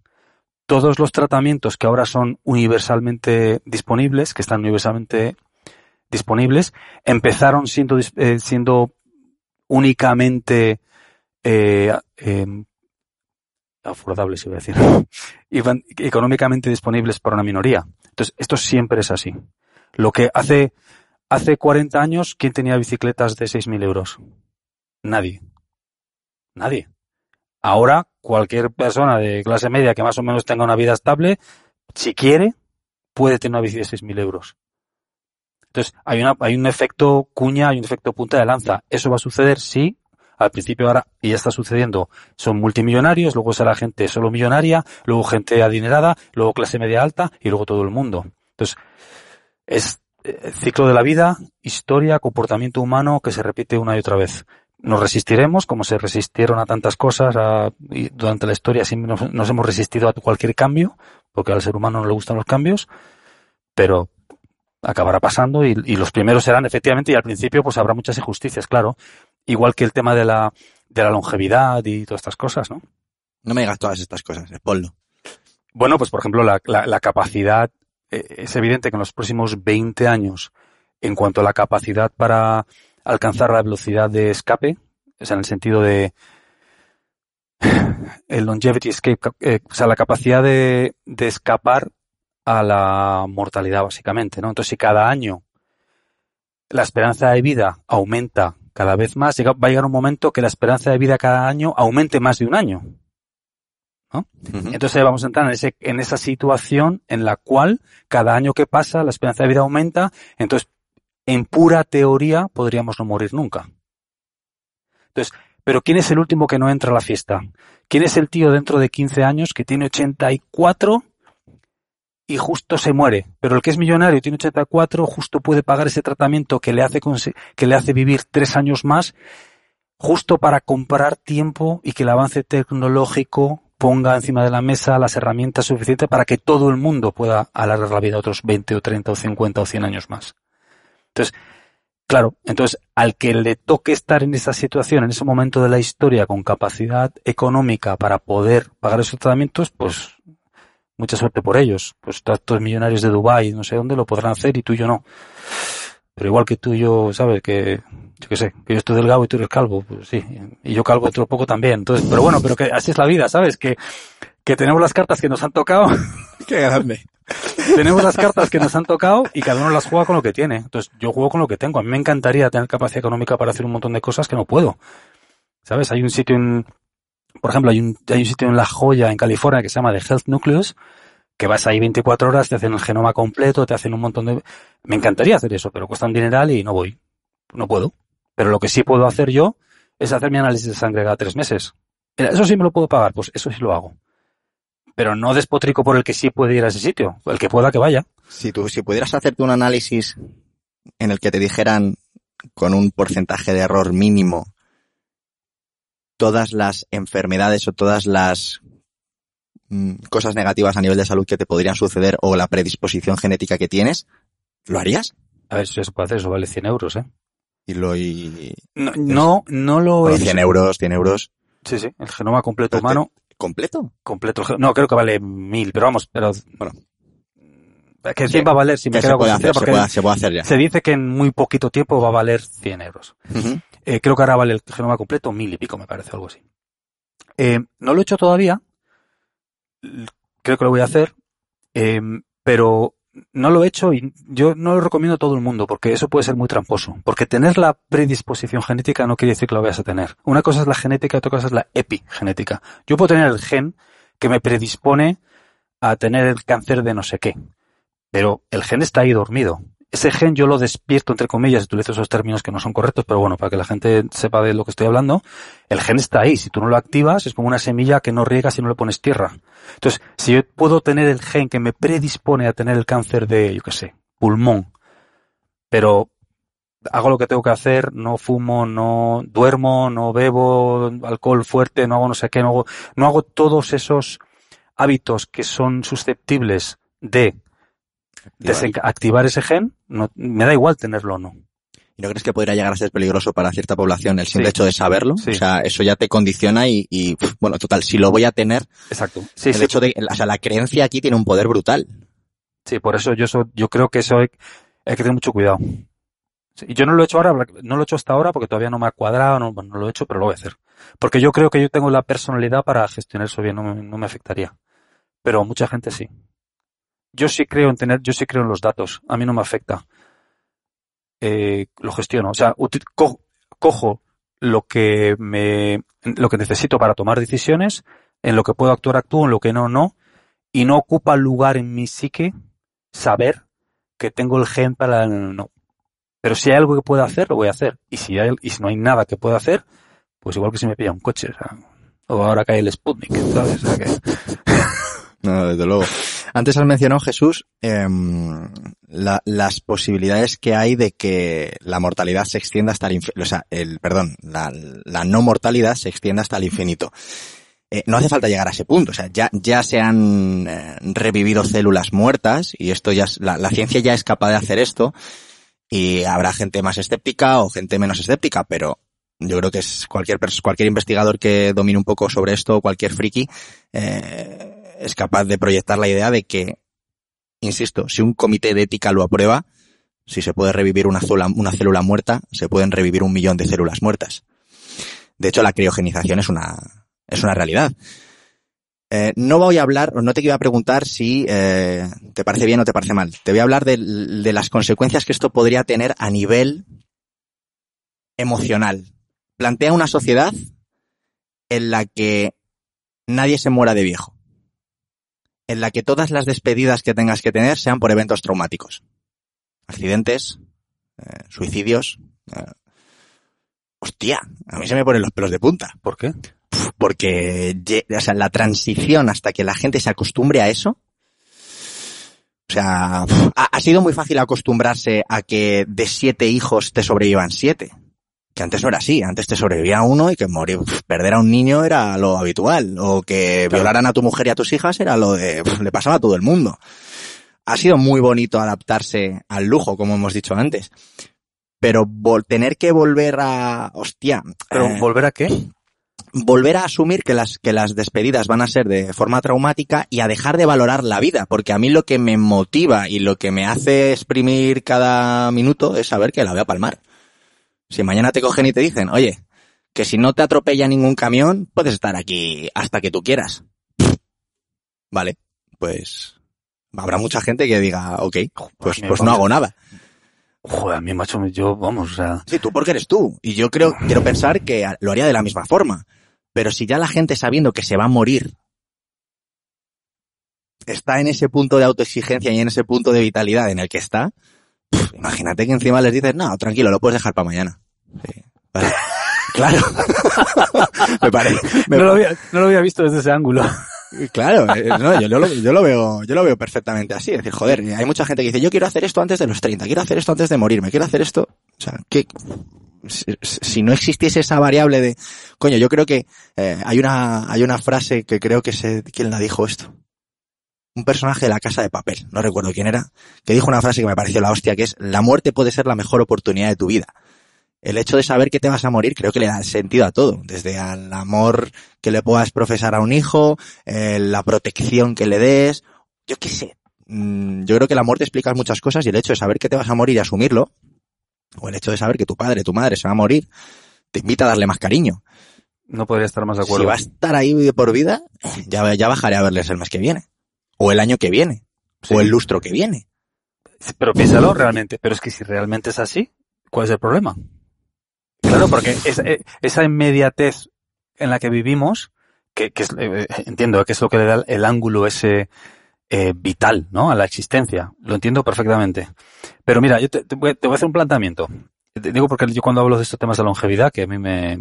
Todos los tratamientos que ahora son universalmente disponibles, que están universalmente disponibles, empezaron siendo, eh, siendo únicamente eh, eh, afordables, iba a decir, <laughs> económicamente disponibles para una minoría. Entonces, esto siempre es así. Lo que hace, hace 40 años, ¿quién tenía bicicletas de 6.000 euros? Nadie. Nadie. Ahora, cualquier persona de clase media que más o menos tenga una vida estable, si quiere, puede tener una bici de 6.000 euros. Entonces, hay, una, hay un efecto cuña, hay un efecto punta de lanza. Eso va a suceder si al principio ahora, y ya está sucediendo, son multimillonarios, luego será gente solo millonaria, luego gente adinerada, luego clase media alta y luego todo el mundo. Entonces, es eh, ciclo de la vida, historia, comportamiento humano que se repite una y otra vez. Nos resistiremos, como se resistieron a tantas cosas y durante la historia, siempre nos, hemos resistido a cualquier cambio, porque al ser humano no le gustan los cambios, pero acabará pasando y, y, los primeros serán efectivamente y al principio pues habrá muchas injusticias, claro, igual que el tema de la, de la longevidad y todas estas cosas, ¿no? No me digas todas estas cosas, ponlo. Bueno, pues por ejemplo, la, la, la capacidad, eh, es evidente que en los próximos 20 años, en cuanto a la capacidad para alcanzar la velocidad de escape, o sea, en el sentido de <sighs> el longevity escape, eh, o sea, la capacidad de, de escapar a la mortalidad básicamente, ¿no? Entonces, si cada año la esperanza de vida aumenta cada vez más, llega- va a llegar un momento que la esperanza de vida cada año aumente más de un año. ¿no? Entonces vamos a entrar en, ese, en esa situación en la cual cada año que pasa la esperanza de vida aumenta, entonces en pura teoría podríamos no morir nunca. Entonces, pero ¿quién es el último que no entra a la fiesta? ¿Quién es el tío dentro de 15 años que tiene 84 y justo se muere? Pero el que es millonario tiene 84 justo puede pagar ese tratamiento que le hace, que le hace vivir tres años más justo para comprar tiempo y que el avance tecnológico ponga encima de la mesa las herramientas suficientes para que todo el mundo pueda alargar la vida otros 20 o 30 o 50 o 100 años más. Entonces, claro, entonces al que le toque estar en esa situación, en ese momento de la historia con capacidad económica para poder pagar esos tratamientos, pues mucha suerte por ellos. Pues estos millonarios de Dubái, no sé dónde, lo podrán hacer y tú y yo no. Pero igual que tú y yo, ¿sabes? Que, yo qué sé, que yo estoy delgado y tú eres calvo, pues sí. Y yo calvo otro poco también. Entonces, pero bueno, pero que así es la vida, ¿sabes? Que, que tenemos las cartas que nos han tocado, <laughs> Qué grande. tenemos las cartas que nos han tocado y cada uno las juega con lo que tiene. Entonces, yo juego con lo que tengo. A mí me encantaría tener capacidad económica para hacer un montón de cosas que no puedo. ¿Sabes? Hay un sitio en, por ejemplo, hay un, hay un sitio en La Joya, en California, que se llama The Health Nucleus, que vas ahí 24 horas, te hacen el genoma completo, te hacen un montón de... Me encantaría hacer eso, pero cuesta un dineral y no voy. No puedo. Pero lo que sí puedo hacer yo es hacer mi análisis de sangre cada tres meses. Eso sí me lo puedo pagar, pues eso sí lo hago. Pero no despotrico por el que sí puede ir a ese sitio. El que pueda que vaya. Si tú, si pudieras hacerte un análisis en el que te dijeran con un porcentaje de error mínimo todas las enfermedades o todas las mm, cosas negativas a nivel de salud que te podrían suceder o la predisposición genética que tienes, ¿lo harías? A ver si eso puede hacer, eso vale 100 euros, ¿eh? Y lo y No, no, no lo hecho. 100 euros, 100 euros Sí, sí, el genoma completo Pero te- humano, completo. completo. No, creo que vale mil, pero vamos, pero... Bueno. Que Sí. 100 va a valer si me Que se quedo con puede hacer, se porque puede, se puede hacer ya. se dice que en muy poquito tiempo va a valer 100 euros. Eh, creo que ahora vale el genoma completo mil y pico, me parece, algo así. Eh, no lo he hecho todavía. Creo que lo voy a hacer. eh, pero no lo he hecho y yo no lo recomiendo a todo el mundo porque eso puede ser muy tramposo. Porque tener la predisposición genética no quiere decir que lo vayas a tener. Una cosa es la genética otra cosa es la epigenética. Yo puedo tener el gen que me predispone a tener el cáncer de no sé qué. Pero el gen está ahí dormido. Ese gen yo lo despierto, entre comillas, utilizo esos términos que no son correctos, pero bueno, para que la gente sepa de lo que estoy hablando, el gen está ahí. Si tú no lo activas, es como una semilla que no riegas si no le pones tierra. Entonces, si yo puedo tener el gen que me predispone a tener el cáncer de, yo qué sé, pulmón, pero hago lo que tengo que hacer, no fumo, no duermo, no bebo alcohol fuerte, no hago no sé qué, no hago, no hago todos esos hábitos que son susceptibles de activar ese gen, no, me da igual tenerlo o no. ¿Y no crees que podría llegar a ser peligroso para cierta población el simple Sí. hecho de saberlo? Sí. O sea, eso ya te condiciona y, y, bueno, total, si lo voy a tener, Exacto. Sí, el hecho de, o sea, la creencia aquí tiene un poder brutal. sí, por eso yo, so- yo creo que eso hay, hay que tener mucho cuidado. Yo no lo he hecho ahora, no lo he hecho hasta ahora porque todavía no me ha cuadrado, no, no lo he hecho, pero lo voy a hacer. Porque yo creo que yo tengo la personalidad para gestionar eso bien, no me, no me afectaría. Pero mucha gente sí. Yo sí creo en tener, yo sí creo en los datos. A mí no me afecta. Eh, lo gestiono. O sea, co- cojo lo que me, lo que necesito para tomar decisiones, en lo que puedo actuar, actúo, en lo que no, no. Y no ocupa lugar en mi psique saber que tengo el gen para el no. Pero si hay algo que pueda hacer, lo voy a hacer. Y si hay, y si no hay nada que pueda hacer, pues igual que si me pilla un coche, o sea, o ahora cae el Sputnik, ¿sabes? O sea que, No, desde luego. Antes has mencionado, Jesús, em, la- las posibilidades que hay de que la mortalidad se extienda hasta el infinito. O sea, el, perdón, la, no mortalidad se extienda hasta el infinito. Eh, no hace falta llegar a ese punto. O sea, ya, ya se han eh, revivido células muertas y esto ya la ciencia ya es capaz de hacer esto y habrá gente más escéptica o gente menos escéptica, pero yo creo que es cualquier cualquier investigador que domine un poco sobre esto, cualquier friki, eh, es capaz de proyectar la idea de que, insisto, si un comité de ética lo aprueba, si se puede revivir una célula, muerta, se pueden revivir un millón de células muertas. De hecho, la criogenización es una, es una realidad. Eh, no voy a hablar, no te quiero preguntar si eh, te parece bien o te parece mal. Te voy a hablar de las consecuencias que esto podría tener a nivel emocional. Plantea una sociedad en la que nadie se muera de viejo. En la que todas las despedidas que tengas que tener sean por eventos traumáticos. Accidentes, eh, suicidios. eh, hostia, a mí se me ponen los pelos de punta. ¿Por qué? Porque ye- o sea, la transición hasta que la gente se acostumbre a eso. O sea, ha, ha sido muy fácil acostumbrarse a que de siete hijos te sobrevivan siete. Que antes no era así, antes te sobrevivía uno y que morir, perder a un niño era lo habitual. O que Claro. violaran a tu mujer y a tus hijas era lo de, le pasaba a todo el mundo. Ha sido muy bonito adaptarse al lujo, como hemos dicho antes. Pero vol- tener que volver a, hostia, ¿Pero eh, volver a qué? volver a asumir que las, que las despedidas van a ser de forma traumática y a dejar de valorar la vida, porque a mí lo que me motiva y lo que me hace exprimir cada minuto es saber que la voy a palmar. Si mañana te cogen y te dicen, oye, que si no te atropella ningún camión, puedes estar aquí hasta que tú quieras. Vale, pues habrá mucha gente que diga, ok, pues, pues no hago nada. Joder, a mí, macho, yo, vamos, o sea, Sí, tú porque eres tú. Y yo creo, quiero pensar que lo haría de la misma forma. Pero si ya la gente sabiendo que se va a morir está en ese punto de autoexigencia y en ese punto de vitalidad en el que está, imagínate que encima les dices, no, tranquilo, lo puedes dejar para mañana. Sí, vale. <laughs> claro. <laughs> me parece. me no, lo había, no lo había visto desde ese ángulo. Claro, eh, no, yo, lo, yo lo veo, yo lo veo perfectamente así. Es decir, joder, hay mucha gente que dice, yo quiero hacer esto antes de los 30, quiero hacer esto antes de morirme, quiero hacer esto. O sea, que si, si no existiese esa variable de, coño, yo creo que eh, hay una, hay una frase que creo que sé quién la dijo esto. Un personaje de la casa de papel, no recuerdo quién era, que dijo una frase que me pareció la hostia, que es, la muerte puede ser la mejor oportunidad de tu vida. El hecho de saber que te vas a morir creo que le da sentido a todo, desde al amor que le puedas profesar a un hijo, eh, la protección que le des, yo qué sé. Mm, Yo creo que la muerte explica muchas cosas y el hecho de saber que te vas a morir y asumirlo, o el hecho de saber que tu padre, tu madre se va a morir, te invita a darle más cariño. No podría estar más de Si acuerdo. va a estar ahí por vida, ya, ya bajaré a verles el mes que viene, o el año que viene, Sí. o el lustro que viene. Pero piénsalo realmente. Pero es que si realmente es así, ¿cuál es el problema? Claro, porque esa, eh, esa inmediatez en la que vivimos, que, que es, eh, eh, entiendo que es lo que le da el, ángulo ese vital, ¿no? A la existencia. Lo entiendo perfectamente. Pero mira, yo te, te voy, te voy a hacer un planteamiento. Te digo porque yo cuando hablo de estos temas de longevidad, que a mí me,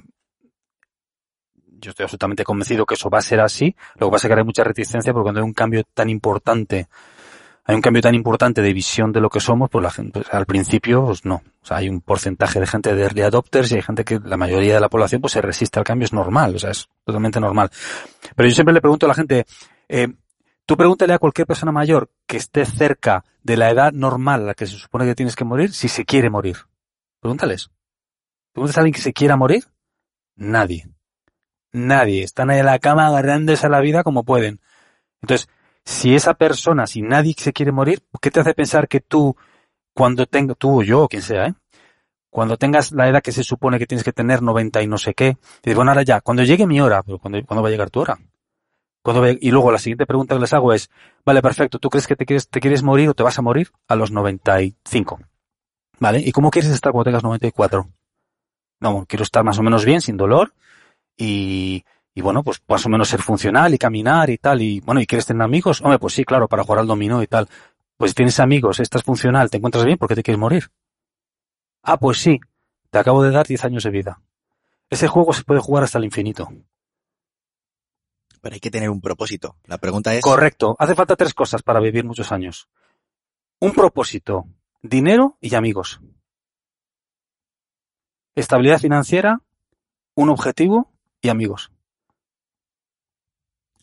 yo estoy absolutamente convencido que eso va a ser así. Lo que pasa es que hay mucha reticencia porque cuando hay un cambio tan importante, hay un cambio tan importante de visión de lo que somos, pues la gente, pues, al principio, pues no. O sea, hay un porcentaje de gente de early adopters y hay gente que la mayoría de la población pues se resiste al cambio, es normal, o sea, es totalmente normal. Pero yo siempre le pregunto a la gente, eh, tú pregúntale a cualquier persona mayor que esté cerca de la edad normal a la que se supone que tienes que morir, si se quiere morir. Pregúntales. ¿Pregúntales a alguien que se quiera morir? Nadie. Nadie. Están ahí en la cama agarrándose a la vida como pueden. Entonces, si esa persona, si nadie se quiere morir, ¿qué te hace pensar que tú, cuando tenga, tú o yo, o quien sea, ¿eh? cuando tengas la edad que se supone que tienes que tener 90 y no sé qué, dices, bueno, ahora ya, cuando llegue mi hora, pero ¿cuándo, ¿cuándo va a llegar tu hora? ¿Cuándo va y luego la siguiente pregunta que les hago es, vale, perfecto, ¿tú crees que te quieres, te quieres morir o te vas a morir a los 95? ¿Vale? ¿Y cómo quieres estar cuando tengas 94? No, quiero estar más o menos bien, sin dolor, y, y bueno, pues más o menos ser funcional y caminar y tal. Y bueno, ¿y quieres tener amigos? Hombre, pues sí, claro, para jugar al dominó y tal. Pues tienes amigos, estás funcional, te encuentras bien, ¿por qué te quieres morir? Ah, pues sí, te acabo de dar 10 años de vida. Ese juego se puede jugar hasta el infinito. Pero hay que tener un propósito. La pregunta es, Correcto. Hace falta tres cosas para vivir muchos años. Un propósito, dinero y amigos. Estabilidad financiera, un objetivo y amigos.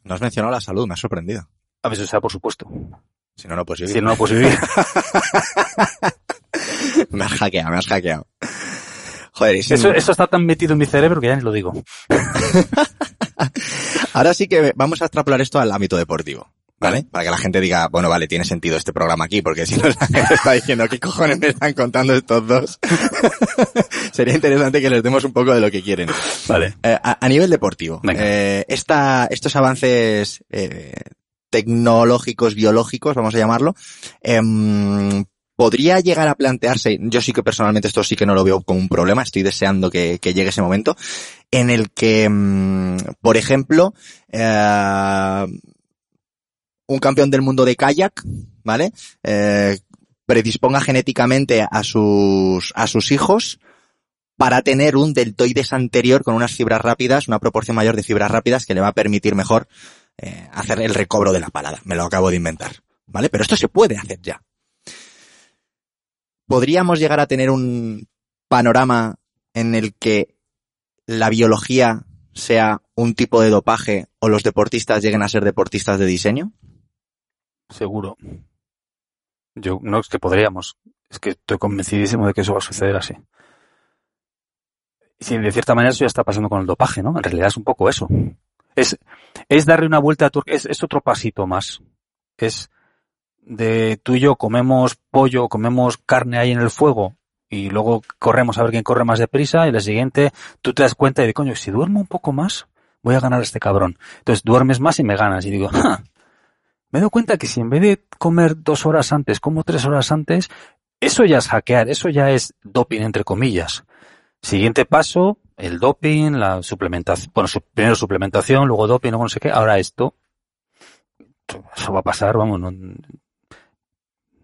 No has mencionado la salud, me has sorprendido. A veces sea, por supuesto. Si no, no puedes vivir. Si no, no puedes vivir. <laughs> me has hackeado, me has hackeado. Joder, Eso, un- eso está tan metido en mi cerebro que ya ni lo digo. <laughs> Ahora sí que vamos a extrapolar esto al ámbito deportivo. ¿Vale? Para que la gente diga, bueno, vale, tiene sentido este programa aquí, porque si no <laughs> la gente está diciendo, ¿qué cojones me están contando estos dos? <laughs> Sería interesante que les demos un poco de lo que quieren. Vale. Eh, a, a nivel deportivo, eh, esta, estos avances eh, tecnológicos, biológicos, vamos a llamarlo, em, podría llegar a plantearse, yo sí que personalmente esto sí que no lo veo como un problema, estoy deseando que, que llegue ese momento, en el que, mm, por ejemplo, eh, un campeón del mundo de kayak, ¿vale? Eh, predisponga genéticamente a sus, a sus hijos para tener un deltoides anterior con unas fibras rápidas, una proporción mayor de fibras rápidas que le va a permitir mejor eh, hacer el recobro de la palada. Me lo acabo de inventar, ¿vale? Pero esto se puede hacer ya. ¿Podríamos llegar a tener un panorama en el que la biología sea un tipo de dopaje o los deportistas lleguen a ser deportistas de diseño? Seguro. Yo, no es que podríamos. Es que estoy convencidísimo de que eso va a suceder así. Sí, de cierta manera eso ya está pasando con el dopaje, ¿no? En realidad es un poco eso. Es, es darle una vuelta a tu, es, es otro pasito más. Es de tú y yo comemos pollo, comemos carne ahí en el fuego y luego corremos a ver quién corre más deprisa y la siguiente tú te das cuenta y de coño, si duermo un poco más, voy a ganar a este cabrón. Entonces duermes más y me ganas y digo, "Ja, me doy cuenta que si en vez de comer dos horas antes, como tres horas antes, eso ya es hackear, eso ya es doping entre comillas. Siguiente paso, el doping, la suplementación, bueno, primero suplementación, luego doping, luego no sé qué, ahora esto. Eso va a pasar, vamos, no-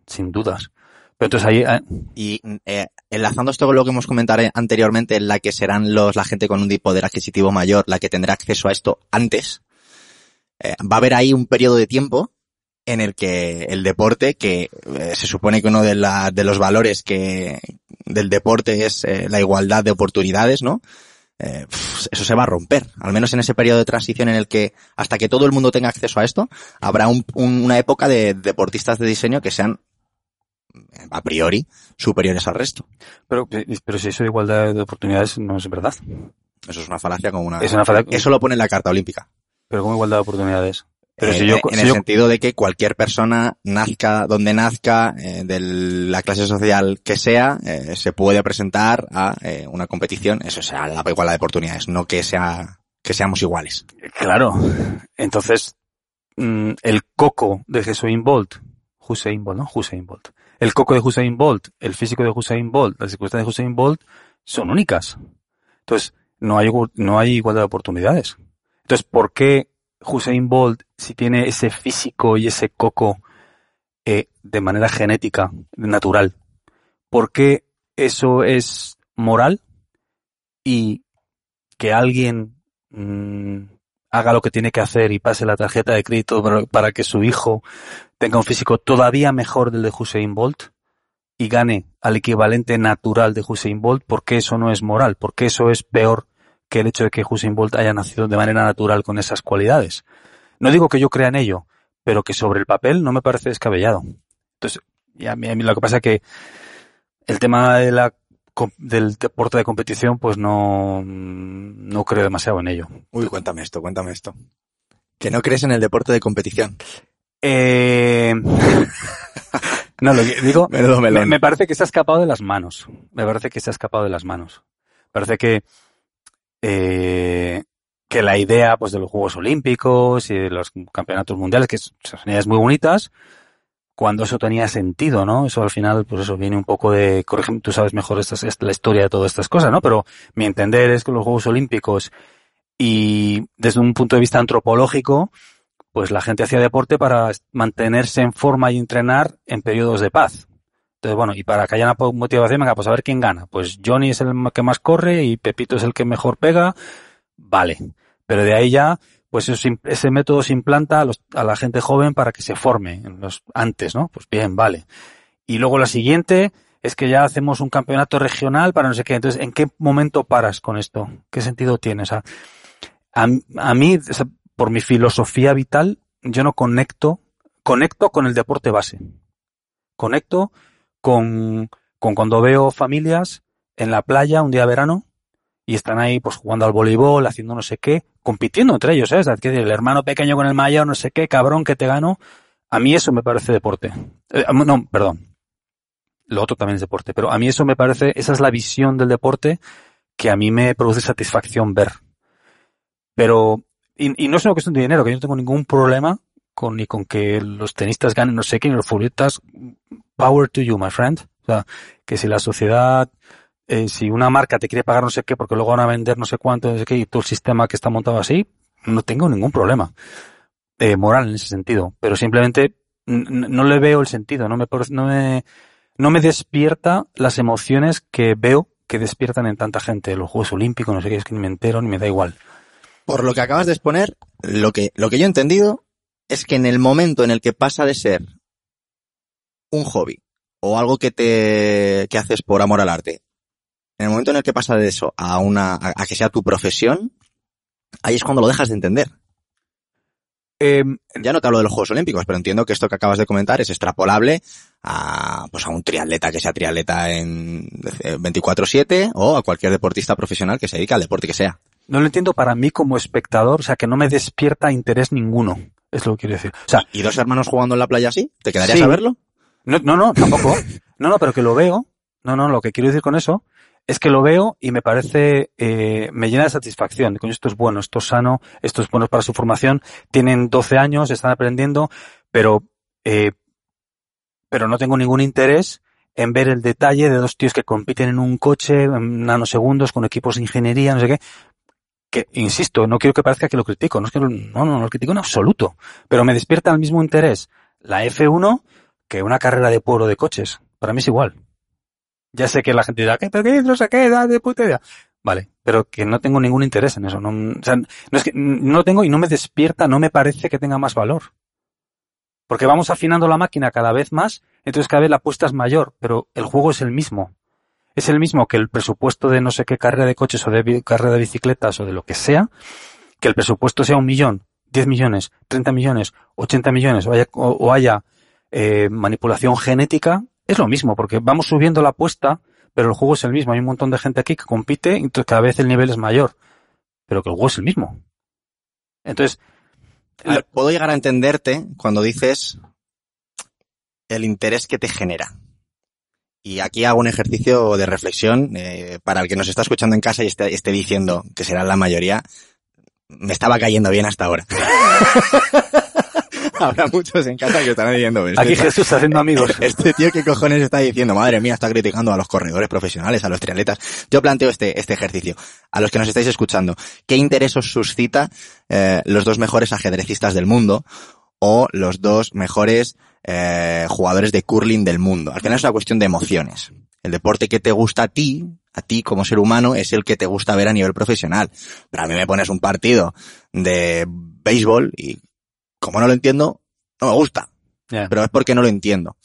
sin dudas. Pero entonces ahí, eh, Y eh, enlazando esto con lo que hemos comentado anteriormente, en la que serán los la gente con un poder adquisitivo mayor la que tendrá acceso a esto antes, eh, va a haber ahí un periodo de tiempo en el que el deporte, que eh, se supone que uno de, la, de los valores que del deporte es eh, la igualdad de oportunidades, ¿no? Eh, eso se va a romper. Al menos en ese periodo de transición en el que hasta que todo el mundo tenga acceso a esto, habrá un- un- una época de deportistas de diseño que sean a priori superiores al resto. pero, pero si eso de igualdad de oportunidades no es verdad. Eso es una falacia como una. Es una falacia. Eso lo pone en la carta olímpica. Pero como igualdad de oportunidades. Pero Eh, si yo, en si el yo- sentido de que cualquier persona nazca donde nazca, eh, de la clase social que sea, eh, se puede presentar a eh, una competición. Eso sea la igualdad de oportunidades, no que sea que seamos iguales. Claro. Entonces, mm, el coco de Usain Bolt, Hussein Bolt, ¿no? Hussein Bolt. El coco de Hussein Bolt, el físico de Hussein Bolt, las circunstancias de Hussein Bolt son únicas. Entonces, no hay, no hay igualdad de oportunidades. Entonces, ¿por qué Hussein Bolt, si tiene ese físico y ese coco eh, de manera genética, natural, ¿por qué eso es moral y que alguien mm, haga lo que tiene que hacer y pase la tarjeta de crédito para, que su hijo tenga un físico todavía mejor del de Hussein Bolt y gane al equivalente natural de Hussein Bolt, ¿por qué eso no es moral? ¿Por qué eso es peor que el hecho de que Hussein Bolt haya nacido de manera natural con esas cualidades? No digo que yo crea en ello, pero que sobre el papel no me parece descabellado. Entonces, y a mí, a mí lo que pasa es que el tema de la com- del deporte de competición, pues no, no creo demasiado en ello. Uy, cuéntame esto, cuéntame esto. Que no crees en el deporte de competición. Eh... <laughs> no, lo que digo, me, me parece que se ha escapado de las manos. Me parece que se ha escapado de las manos. Parece que, eh, que la idea, pues, de los Juegos Olímpicos y de los campeonatos mundiales, que son ideas muy bonitas, cuando eso tenía sentido, ¿no? Eso al final, pues eso viene un poco de, corrígeme, tú sabes mejor esta, la historia de todas estas cosas, ¿no? Pero mi entender es que los Juegos Olímpicos y desde un punto de vista antropológico, pues la gente hacía deporte para mantenerse en forma y entrenar en periodos de paz. Entonces, bueno, y para que haya una motivación, venga, pues a ver quién gana. Pues Johnny es el que más corre y Pepito es el que mejor pega. Vale. Pero de ahí ya, pues ese método se implanta a, los- a la gente joven para que se forme antes, ¿no? Pues bien, vale. Y luego la siguiente es que ya hacemos un campeonato regional para no sé qué. Entonces, ¿en qué momento paras con esto? ¿Qué sentido tiene? O sea, a, a mí, por mi filosofía vital, yo no conecto, conecto con el deporte base. Conecto con, con cuando veo familias en la playa un día de verano y están ahí pues jugando al voleibol, haciendo no sé qué, compitiendo entre ellos, ¿sabes? Que el hermano pequeño con el mayor, no sé qué, cabrón que te gano. A mí eso me parece deporte. Eh, no, perdón. Lo otro también es deporte, pero a mí eso me parece, esa es la visión del deporte que a mí me produce satisfacción ver. Pero, y, no es una cuestión de dinero, que yo no tengo ningún problema con ni con que los tenistas ganen no sé qué, ni los futbolistas, power to you, my friend. O sea, que si la sociedad eh, si una marca te quiere pagar no sé qué porque luego van a vender no sé cuánto, no sé qué, y todo el sistema que está montado así, no tengo ningún problema eh, moral en ese sentido. Pero simplemente no le veo el sentido, no me, no me, no me despierta las emociones que veo que despiertan en tanta gente. Los Juegos Olímpicos, no sé qué, es que ni me entero ni me da igual. Por lo que acabas de exponer, lo que, lo que yo he entendido es que en el momento en el que pasa de ser un hobby o algo que te que haces por amor al arte en el momento en el que pasa de eso a una, a, que sea tu profesión, ahí es cuando lo dejas de entender. Em, ya no te hablo de los Juegos Olímpicos, pero entiendo que esto que acabas de comentar es extrapolable a, pues a un triatleta que sea triatleta en 24-7 o a cualquier deportista profesional que se dedique al deporte que sea. No lo entiendo para mí como espectador, o sea, que no me despierta interés ninguno. Es lo que quiero decir. O sea, ¿Y dos hermanos jugando en la playa así? ¿Te quedarías a verlo? No, no, no, tampoco. no, no, pero que lo veo. No, no, lo que quiero decir con eso es que lo veo y me parece, eh, me llena de satisfacción. Coño, esto es bueno, esto es sano, esto es bueno para su formación. Tienen 12 años, están aprendiendo, pero, eh, pero no tengo ningún interés en ver el detalle de dos tíos que compiten en un coche en nanosegundos con equipos de ingeniería, no sé qué. Que, insisto, no quiero que parezca que lo critico, no es que no, no, no lo critico en absoluto, pero me despierta el mismo interés la F1 que una carrera de pueblo de coches. Para mí es igual. Ya sé que la gente dirá, ¿qué te No sé qué, da de puta idea. Vale, pero que no tengo ningún interés en eso. No, o sea, no es que no tengo y no me despierta, no me parece que tenga más valor. Porque vamos afinando la máquina cada vez más, entonces cada vez la apuesta es mayor, pero el juego es el mismo. Es el mismo que el presupuesto de no sé qué carrera de coches o de carrera de bicicletas o de lo que sea, que el presupuesto sea un millón, diez millones, treinta millones, ochenta millones, o haya, o, haya eh, manipulación genética, es lo mismo, porque vamos subiendo la apuesta, pero el juego es el mismo. Hay un montón de gente aquí que compite, entonces cada vez el nivel es mayor. Pero que el juego es el mismo. Entonces. puedo llegar a entenderte cuando dices el interés que te genera. Y aquí hago un ejercicio de reflexión eh, para el que nos está escuchando en casa y esté, esté diciendo, que será la mayoría, me estaba cayendo bien hasta ahora. <laughs> <laughs> Habrá muchos en casa que están diciendo. Este Aquí Jesús haciendo <laughs> amigos. Este tío qué cojones está diciendo, madre mía, está criticando a los corredores profesionales, a los triatletas. Yo planteo este, este ejercicio. A los que nos estáis escuchando, ¿qué interés os suscita eh, los dos mejores ajedrecistas del mundo o los dos mejores eh, jugadores de curling del mundo? Al final es una cuestión de emociones. El deporte que te gusta a ti, a ti como ser humano, es el que te gusta ver a nivel profesional. Pero a mí me pones un partido de béisbol y como no lo entiendo, no me gusta. Pero es porque no lo entiendo.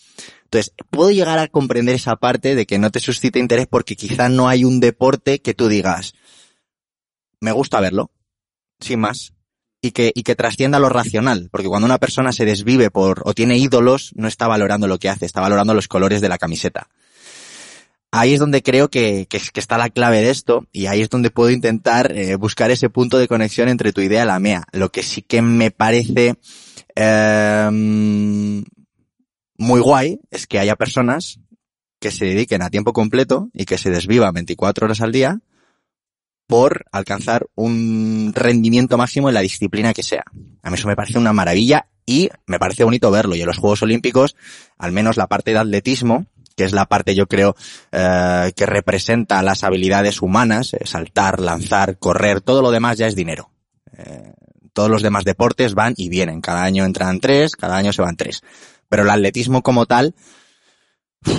Entonces, puedo llegar a comprender esa parte de que no te suscita interés porque quizá no hay un deporte que tú digas, me gusta verlo, sin más, y que, y que trascienda lo racional, porque cuando una persona se desvive por, o tiene ídolos, no está valorando lo que hace, está valorando los colores de la camiseta. Ahí es donde creo que, que, está la clave de esto y ahí es donde puedo intentar eh, buscar ese punto de conexión entre tu idea y la mía. Lo que sí que me parece eh, muy guay es que haya personas que se dediquen a tiempo completo y que se desvivan 24 horas al día por alcanzar un rendimiento máximo en la disciplina que sea. A mí eso me parece una maravilla y me parece bonito verlo. Y en los Juegos Olímpicos, al menos la parte de atletismo, que es la parte yo creo eh, que representa las habilidades humanas, eh, saltar, lanzar, correr, todo lo demás ya es dinero. Eh, todos los demás deportes van y vienen, cada año entran tres, cada año se van tres. Pero el atletismo como tal,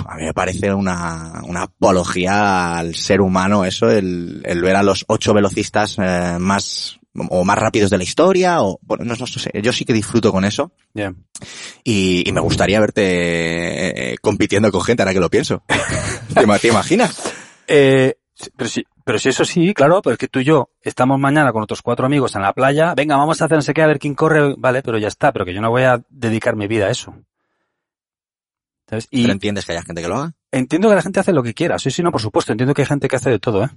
a mí me parece una, una apología al ser humano eso, el, el ver a los ocho velocistas más o más rápidos de la historia, o bueno, no, no, sé, yo sí que disfruto con eso. Y, y, me gustaría verte eh, compitiendo con gente, ahora que lo pienso. <laughs> ¿Te, imaginas? Eh, pero sí, pero si eso sí, claro, pero es que tú y yo estamos mañana con otros cuatro amigos en la playa, venga, vamos a hacer no sé qué, a ver quién corre, vale, pero ya está, pero que yo no voy a dedicar mi vida a eso. ¿Sabes? Y... ¿Pero entiendes que haya gente que lo haga? entiendo que la gente hace lo que quiera. Sí, sí, no, por supuesto. Entiendo que hay gente que hace de todo, ¿eh?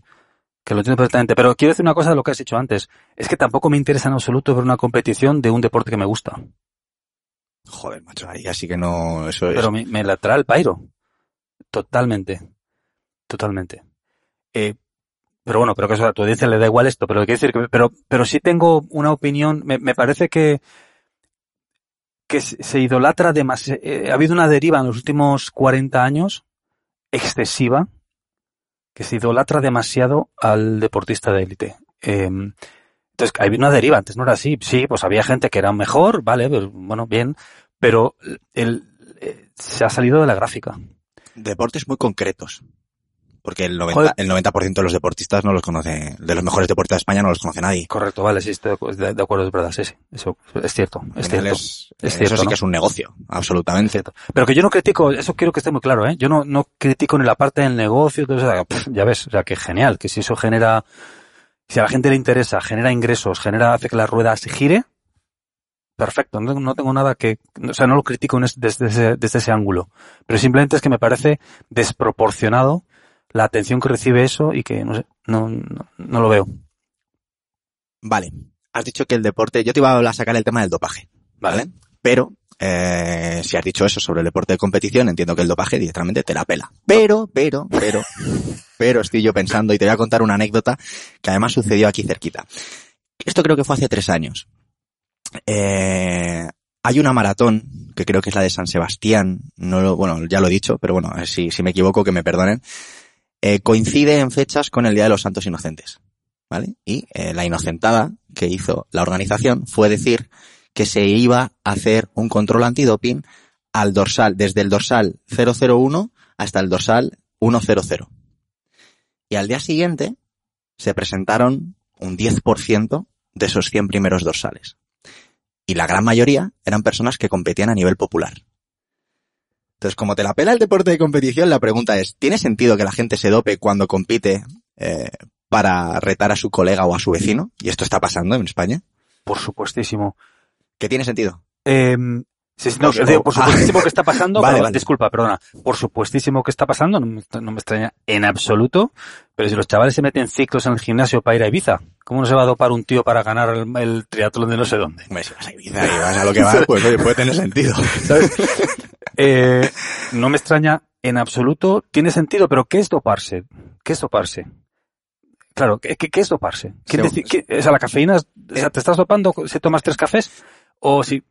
Que lo entiendo perfectamente. Pero quiero decir una cosa de lo que has dicho antes. Es que tampoco me interesa en absoluto ver una competición de un deporte que me gusta. Joder, macho, ahí así que no, eso es. Pero me, me la trae el pairo. Totalmente. Totalmente. Eh, pero bueno, pero que eso a tu audiencia le da igual esto, pero quiero decir que, pero, pero sí tengo una opinión, me, me parece que, que se se idolatra demasiado, ha habido una deriva en los últimos 40 años excesiva, que se idolatra demasiado al deportista de élite. Eh, entonces, había una deriva, antes no era así, sí, pues había gente que era mejor, vale, pues, bueno, bien, pero el, eh, se ha salido de la gráfica. Deportes muy concretos. Porque el 90%, Joder. el 90 de los deportistas no los conoce, de los mejores deportistas de España no los conoce nadie. Correcto, vale, sí, estoy de acu- de, de acuerdo, es verdad, sí, sí, eso es cierto, es cierto. es- es eso cierto, sí ¿no? que es un negocio, absolutamente. Cierto. Pero que yo no critico, eso quiero que esté muy claro, ¿eh? Yo no, no critico ni la parte del negocio, todo eso, ya ves, o sea, que genial, que si eso genera, si a la gente le interesa, genera ingresos, genera, hace que la rueda se gire, perfecto, no, no tengo nada que, o sea, no lo critico en es- desde ese, desde ese ángulo, pero simplemente es que me parece desproporcionado la atención que recibe eso y que, no sé, no, no, no lo veo. Vale. Has dicho que el deporte, yo te iba a sacar el tema del dopaje, ¿vale? Pero, eh, si has dicho eso sobre el deporte de competición, entiendo que el dopaje directamente te la pela. Pero, pero, pero, <laughs> pero estoy yo pensando y te voy a contar una anécdota que además sucedió aquí cerquita. Esto creo que fue hace tres años. Eh, hay una maratón, que creo que es la de San Sebastián, no lo, bueno, ya lo he dicho, pero bueno, si, si me equivoco, que me perdonen. Eh, coincide en fechas con el Día de los Santos Inocentes. ¿Vale? Y eh, la inocentada que hizo la organización fue decir que se iba a hacer un control antidoping al dorsal, desde el dorsal 001 hasta el dorsal 100. Y al día siguiente se presentaron un 10% de esos 100 primeros dorsales. Y la gran mayoría eran personas que competían a nivel popular. Entonces, como te la pela el deporte de competición, la pregunta es, ¿tiene sentido que la gente se dope cuando compite eh, para retar a su colega o a su vecino? Y esto está pasando en España. Por supuestísimo. ¿Qué tiene sentido? Eh, sí, sí, no, Por- digo, por ah. supuestísimo que está pasando, Vale, pero- vale. disculpa, perdona, por supuestísimo que está pasando, no me, no me extraña en absoluto, pero si los chavales se meten ciclos en el gimnasio para ir a Ibiza, ¿cómo no se va a dopar un tío para ganar el, el triatlón de no sé dónde? Hombre, si vas a Ibiza y vas a lo que vas, pues oye, puede tener sentido. <laughs> ¿Sabes? Eh, no me extraña en absoluto, tiene sentido, pero ¿qué es doparse? ¿Qué es doparse? Claro, ¿qué, es doparse? ¿Qué o sea, la cafeína, o sea, ¿te estás dopando si tomas tres cafés? O si,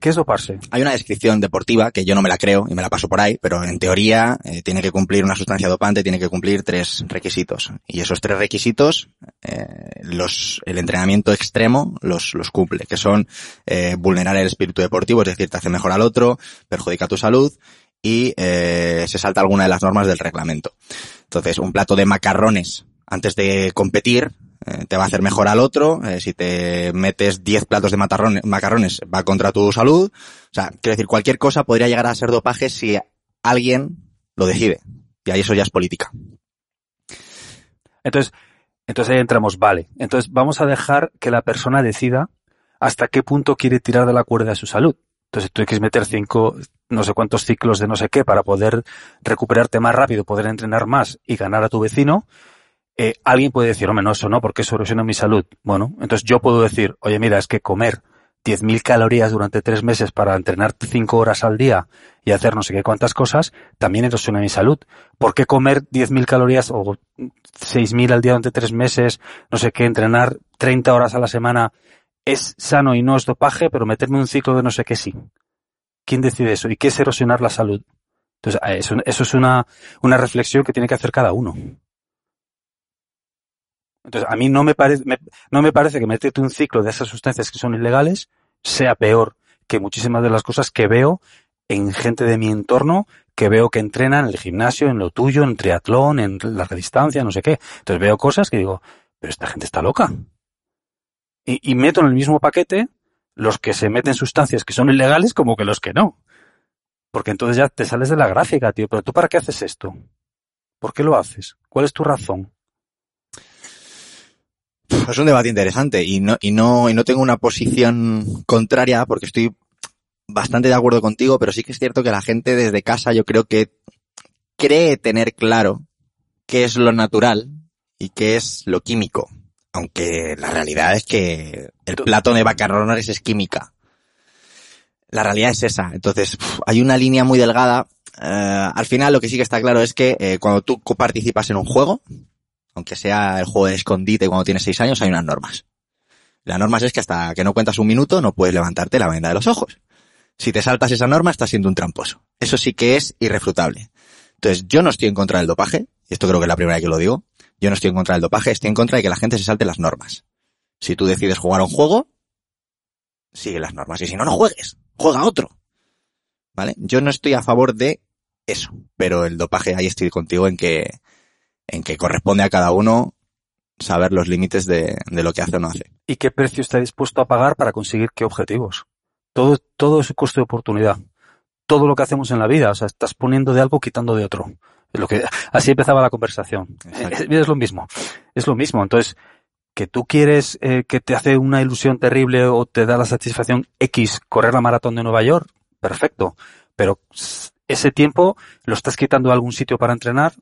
¿qué es doparse? Hay una descripción deportiva que yo no me la creo y me la paso por ahí, pero en teoría eh, tiene que cumplir una sustancia dopante, tiene que cumplir tres requisitos. Y esos tres requisitos, eh, el entrenamiento extremo los, los cumple, que son eh, vulnerar el espíritu deportivo, es decir, te hace mejor al otro, perjudica tu salud y se salta alguna de las normas del reglamento. Entonces, un plato de macarrones antes de competir eh, te va a hacer mejor al otro. eh, si te metes 10 platos de macarrones, macarrones, va contra tu salud. O sea, quiero decir, cualquier cosa podría llegar a ser dopaje si alguien lo decide. Y ahí eso ya es política. Entonces, entonces ahí entramos, vale. Entonces vamos a dejar que la persona decida hasta qué punto quiere tirar de la cuerda de su salud. Entonces tú quieres meter cinco, no sé cuántos ciclos de no sé qué para poder recuperarte más rápido, poder entrenar más y ganar a tu vecino. Eh, alguien puede decir, hombre, no, eso no, porque eso erosiona mi salud. Bueno, entonces yo puedo decir, oye, mira, es que comer 10.000 calorías durante tres meses para entrenar cinco horas al día y hacer no sé qué cuántas cosas, también erosiona mi salud. ¿Por qué comer 10.000 calorías o 6.000 al día durante tres meses, no sé qué, entrenar 30 horas a la semana es sano y no es dopaje, pero meterme un ciclo de no sé qué sí? ¿Quién decide eso? ¿Y qué es erosionar la salud? Entonces, eso, es una reflexión que tiene que hacer cada uno. Entonces, a mí no me, parece no me parece que meterte un ciclo de esas sustancias que son ilegales sea peor que muchísimas de las cosas que veo en gente de mi entorno que veo que entrenan en el gimnasio, en lo tuyo, en triatlón, en larga distancia, no sé qué. Entonces veo cosas que digo, pero esta gente está loca. Y, y meto en el mismo paquete los que se meten sustancias que son ilegales como que los que no. Porque entonces ya te sales de la gráfica, tío. Pero tú para qué haces esto? ¿Por qué lo haces? ¿Cuál es tu razón? Es un debate interesante y no, y no, y no tengo una posición contraria porque estoy bastante de acuerdo contigo, pero sí que es cierto que la gente desde casa yo creo que cree tener claro qué es lo natural y qué es lo químico. Aunque la realidad es que el plato de macarrones es química. La realidad es esa. Entonces, hay una línea muy delgada. Eh, al final, lo que sí que está claro es que eh, cuando tú participas en un juego, aunque sea el juego de escondite cuando tienes seis años, hay unas normas. Las normas es que hasta que no cuentas un minuto no puedes levantarte la venda de los ojos. Si te saltas esa norma, estás siendo un tramposo. Eso sí que es irrefutable. Entonces, yo no estoy en contra del dopaje, y esto creo que es la primera vez que lo digo. Yo no estoy en contra del dopaje, estoy en contra de que la gente se salte las normas. Si tú decides jugar a un juego, sigue las normas. Y si no, no juegues. Juega otro. ¿Vale? Yo no estoy a favor de eso. Pero el dopaje, ahí estoy contigo en que, en que corresponde a cada uno saber los límites de, de lo que hace o no hace. ¿Y qué precio está dispuesto a pagar para conseguir qué objetivos? Todo, todo es coste de oportunidad. Todo lo que hacemos en la vida, o sea, estás poniendo de algo, quitando de otro. Es Lo que, así empezaba la conversación. Es, es lo mismo. Es lo mismo. Entonces, que tú quieres eh, que te hace una ilusión terrible o te da la satisfacción X correr la maratón de Nueva York, perfecto. Pero ese tiempo lo estás quitando a algún sitio para entrenar,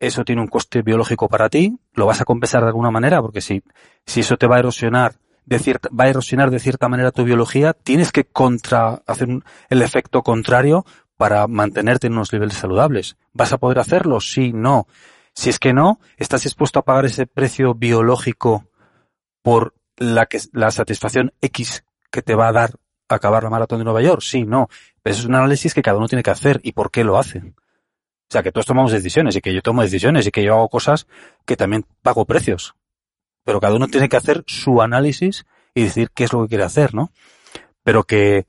eso tiene un coste biológico para ti, lo vas a compensar de alguna manera, porque si, si eso te va a erosionar de cierta, va a erosionar de cierta manera tu biología, tienes que contra, hacer un- el efecto contrario para mantenerte en unos niveles saludables. ¿Vas a poder hacerlo? Sí, no. Si es que no, ¿estás dispuesto a pagar ese precio biológico por la que, la satisfacción X que te va a dar acabar la maratón de Nueva York? Sí, no. Pero eso es un análisis que cada uno tiene que hacer y por qué lo hacen. O sea, que todos tomamos decisiones y que yo tomo decisiones y que yo hago cosas que también pago precios. Pero cada uno tiene que hacer su análisis y decir qué es lo que quiere hacer, ¿no? Pero que,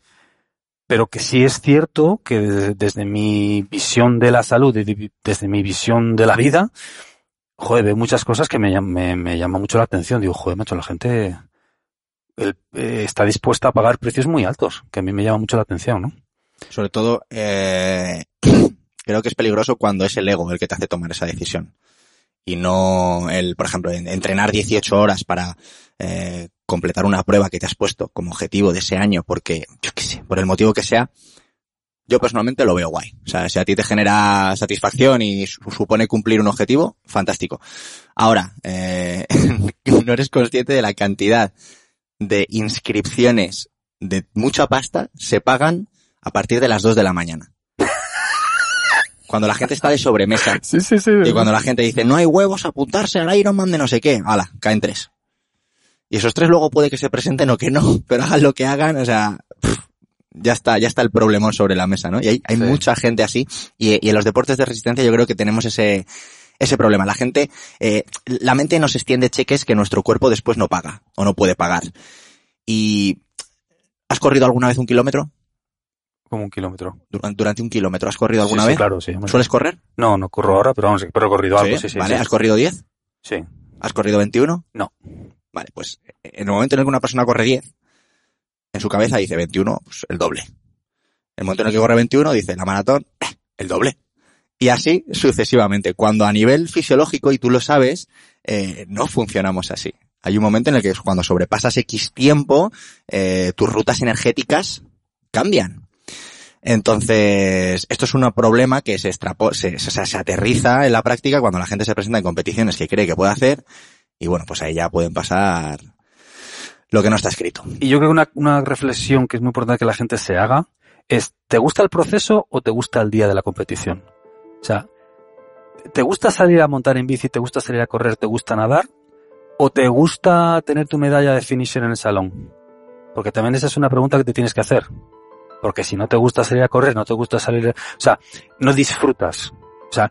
pero que sí es cierto que desde, desde mi visión de la salud y de- desde mi visión de la vida, joder, veo muchas cosas que me, me, me llama mucho la atención. Digo, joder, macho, la gente eh, está dispuesta a pagar precios muy altos, que a mí me llama mucho la atención, ¿no? Sobre todo, eh, creo que es peligroso cuando es el ego el que te hace tomar esa decisión. Y no el, por ejemplo, en- entrenar 18 horas para eh, completar una prueba que te has puesto como objetivo de ese año, porque, yo qué sé, por el motivo que sea, yo personalmente lo veo guay. O sea, si a ti te genera satisfacción y su- supone cumplir un objetivo, fantástico. Ahora, eh, <laughs> no eres consciente de la cantidad de inscripciones de mucha pasta se pagan a partir de las 2 de la mañana. Cuando la gente está de sobremesa <laughs> Sí, sí, sí. y cuando la gente dice no hay huevos apuntarse al Ironman de no sé qué, ala, caen tres. Y esos tres luego puede que se presenten o que no, <laughs> pero hagan lo que hagan, o sea, pff, ya está, ya está el problemón sobre la mesa, ¿no? Y hay, hay Sí. mucha gente así, y, y en los deportes de resistencia yo creo que tenemos ese, ese problema. La gente, eh, la mente nos extiende cheques que nuestro cuerpo después no paga, o no puede pagar. Y, ¿has corrido alguna vez un kilómetro? Como un kilómetro. Durante, un kilómetro, ¿has corrido alguna Sí, sí, vez? claro, sí. ¿Sueles correr? No, no corro ahora, pero vamos, pero he corrido algo, sí, sí. ¿Vale? sí. ¿Has corrido 10? Sí. ¿Has corrido 21? No. Vale, pues en el momento en el que una persona corre 10, en su cabeza dice 21, pues el doble. En el momento en el que corre 21 dice la maratón, eh, el doble. Y así sucesivamente. Cuando a nivel fisiológico, y tú lo sabes, eh, no funcionamos así. Hay un momento en el que cuando sobrepasas X tiempo, eh, tus rutas energéticas cambian. Entonces, esto es un problema que se, extrapo se, se, se aterriza en la práctica cuando la gente se presenta en competiciones que cree que puede hacer y bueno, pues ahí ya pueden pasar lo que no está escrito. Y yo creo que una, una reflexión que es muy importante que la gente se haga es, ¿te gusta el proceso o te gusta el día de la competición? O sea, ¿te gusta salir a montar en bici, te gusta salir a correr, te gusta nadar? ¿O te gusta tener tu medalla de finisher en el salón? Porque también esa es una pregunta que te tienes que hacer. Porque si no te gusta salir a correr, no te gusta salir, o sea, no disfrutas. O sea,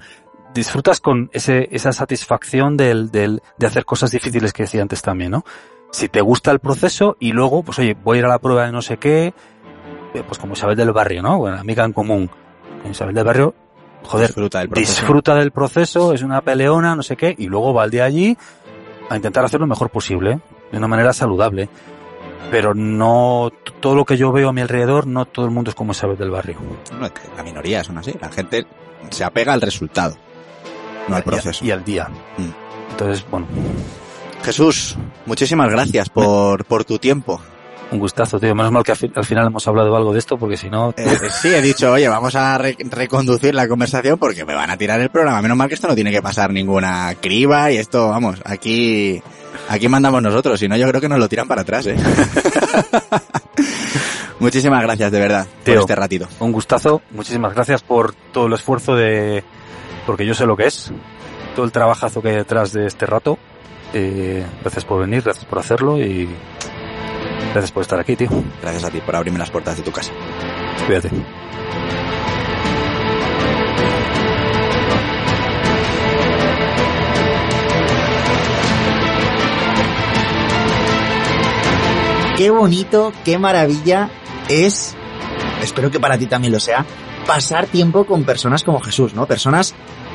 disfrutas con ese, esa satisfacción del, del, de hacer cosas difíciles que decía antes también, ¿no? Si te gusta el proceso y luego, pues oye, voy a ir a la prueba de no sé qué, eh, pues como Isabel del Barrio, ¿no? Bueno, amiga en común. Con Isabel del Barrio, joder, Disfruta del proceso. disfruta del proceso, es una peleona, no sé qué, y luego va al día allí a intentar hacer lo mejor posible, de una manera saludable. Pero no, todo lo que yo veo a mi alrededor, no todo el mundo es como Isabel del Barrio. No, la minoría son así. La gente se apega al resultado, no al proceso. Y, y al día. Mm. Entonces, bueno, Jesús, muchísimas gracias <laughs> por, por tu tiempo. Un gustazo, tío. Menos mal que al final hemos hablado algo de esto, porque si no... Eh, sí, he dicho, oye, vamos a reconducir la conversación porque me van a tirar el programa. Menos mal que esto no tiene que pasar ninguna criba y esto, vamos, aquí, aquí mandamos nosotros. Si no, yo creo que nos lo tiran para atrás, eh. <laughs> Muchísimas gracias, de verdad, por este ratito. Un gustazo. Muchísimas gracias por todo el esfuerzo de... Porque yo sé lo que es. Todo el trabajazo que hay detrás de este rato. Eh, gracias por venir, gracias por hacerlo y Gracias por estar aquí, tío. Gracias a ti por abrirme las puertas de tu casa. Cuídate. Qué bonito, qué maravilla es, espero que para ti también lo sea, pasar tiempo con personas como Jesús, ¿no? Personas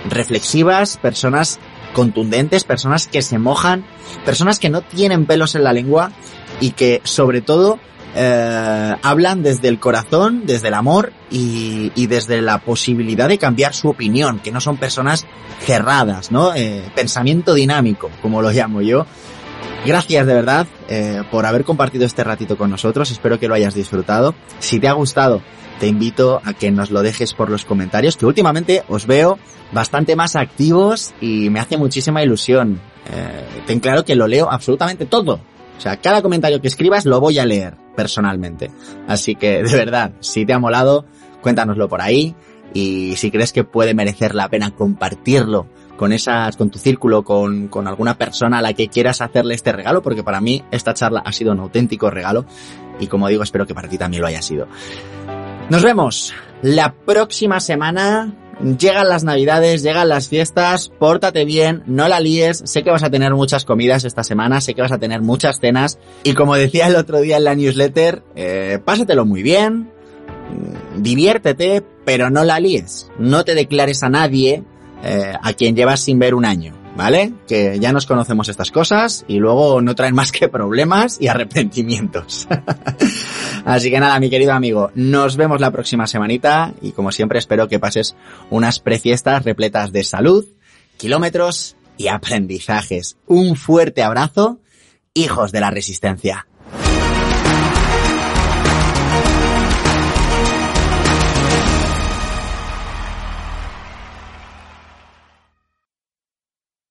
reflexivas, personas contundentes, personas que se mojan, personas que no tienen pelos en la lengua y que sobre todo eh, hablan desde el corazón, desde el amor y, desde la posibilidad de cambiar su opinión, que no son personas cerradas, ¿no? Eh, pensamiento dinámico, como lo llamo yo. Gracias de verdad eh, por haber compartido este ratito con nosotros, espero que lo hayas disfrutado. Si te ha gustado, te invito a que nos lo dejes por los comentarios, que últimamente os veo bastante más activos y me hace muchísima ilusión. Ten claro que lo leo absolutamente todo, o sea, cada comentario que escribas lo voy a leer personalmente. Así que, de verdad, si te ha molado, cuéntanoslo por ahí. Y si crees que puede merecer la pena compartirlo con esas, con tu círculo, con, con alguna persona a la que quieras hacerle este regalo, porque para mí esta charla ha sido un auténtico regalo. Y como digo, espero que para ti también lo haya sido. Nos vemos la próxima semana Llegan las navidades, llegan las fiestas, pórtate bien, no la líes, sé que vas a tener muchas comidas esta semana, sé que vas a tener muchas cenas. Y como decía el otro día en la newsletter, eh, pásatelo muy bien, mm, diviértete, pero no la líes, no te declares a nadie eh, a quien llevas sin ver un año. ¿Vale? Que ya nos conocemos estas cosas y luego no traen más que problemas y arrepentimientos. <laughs> Así que nada, mi querido amigo, nos vemos la próxima semanita y como siempre espero que pases unas prefiestas repletas de salud, kilómetros y aprendizajes. Un fuerte abrazo, hijos de la resistencia.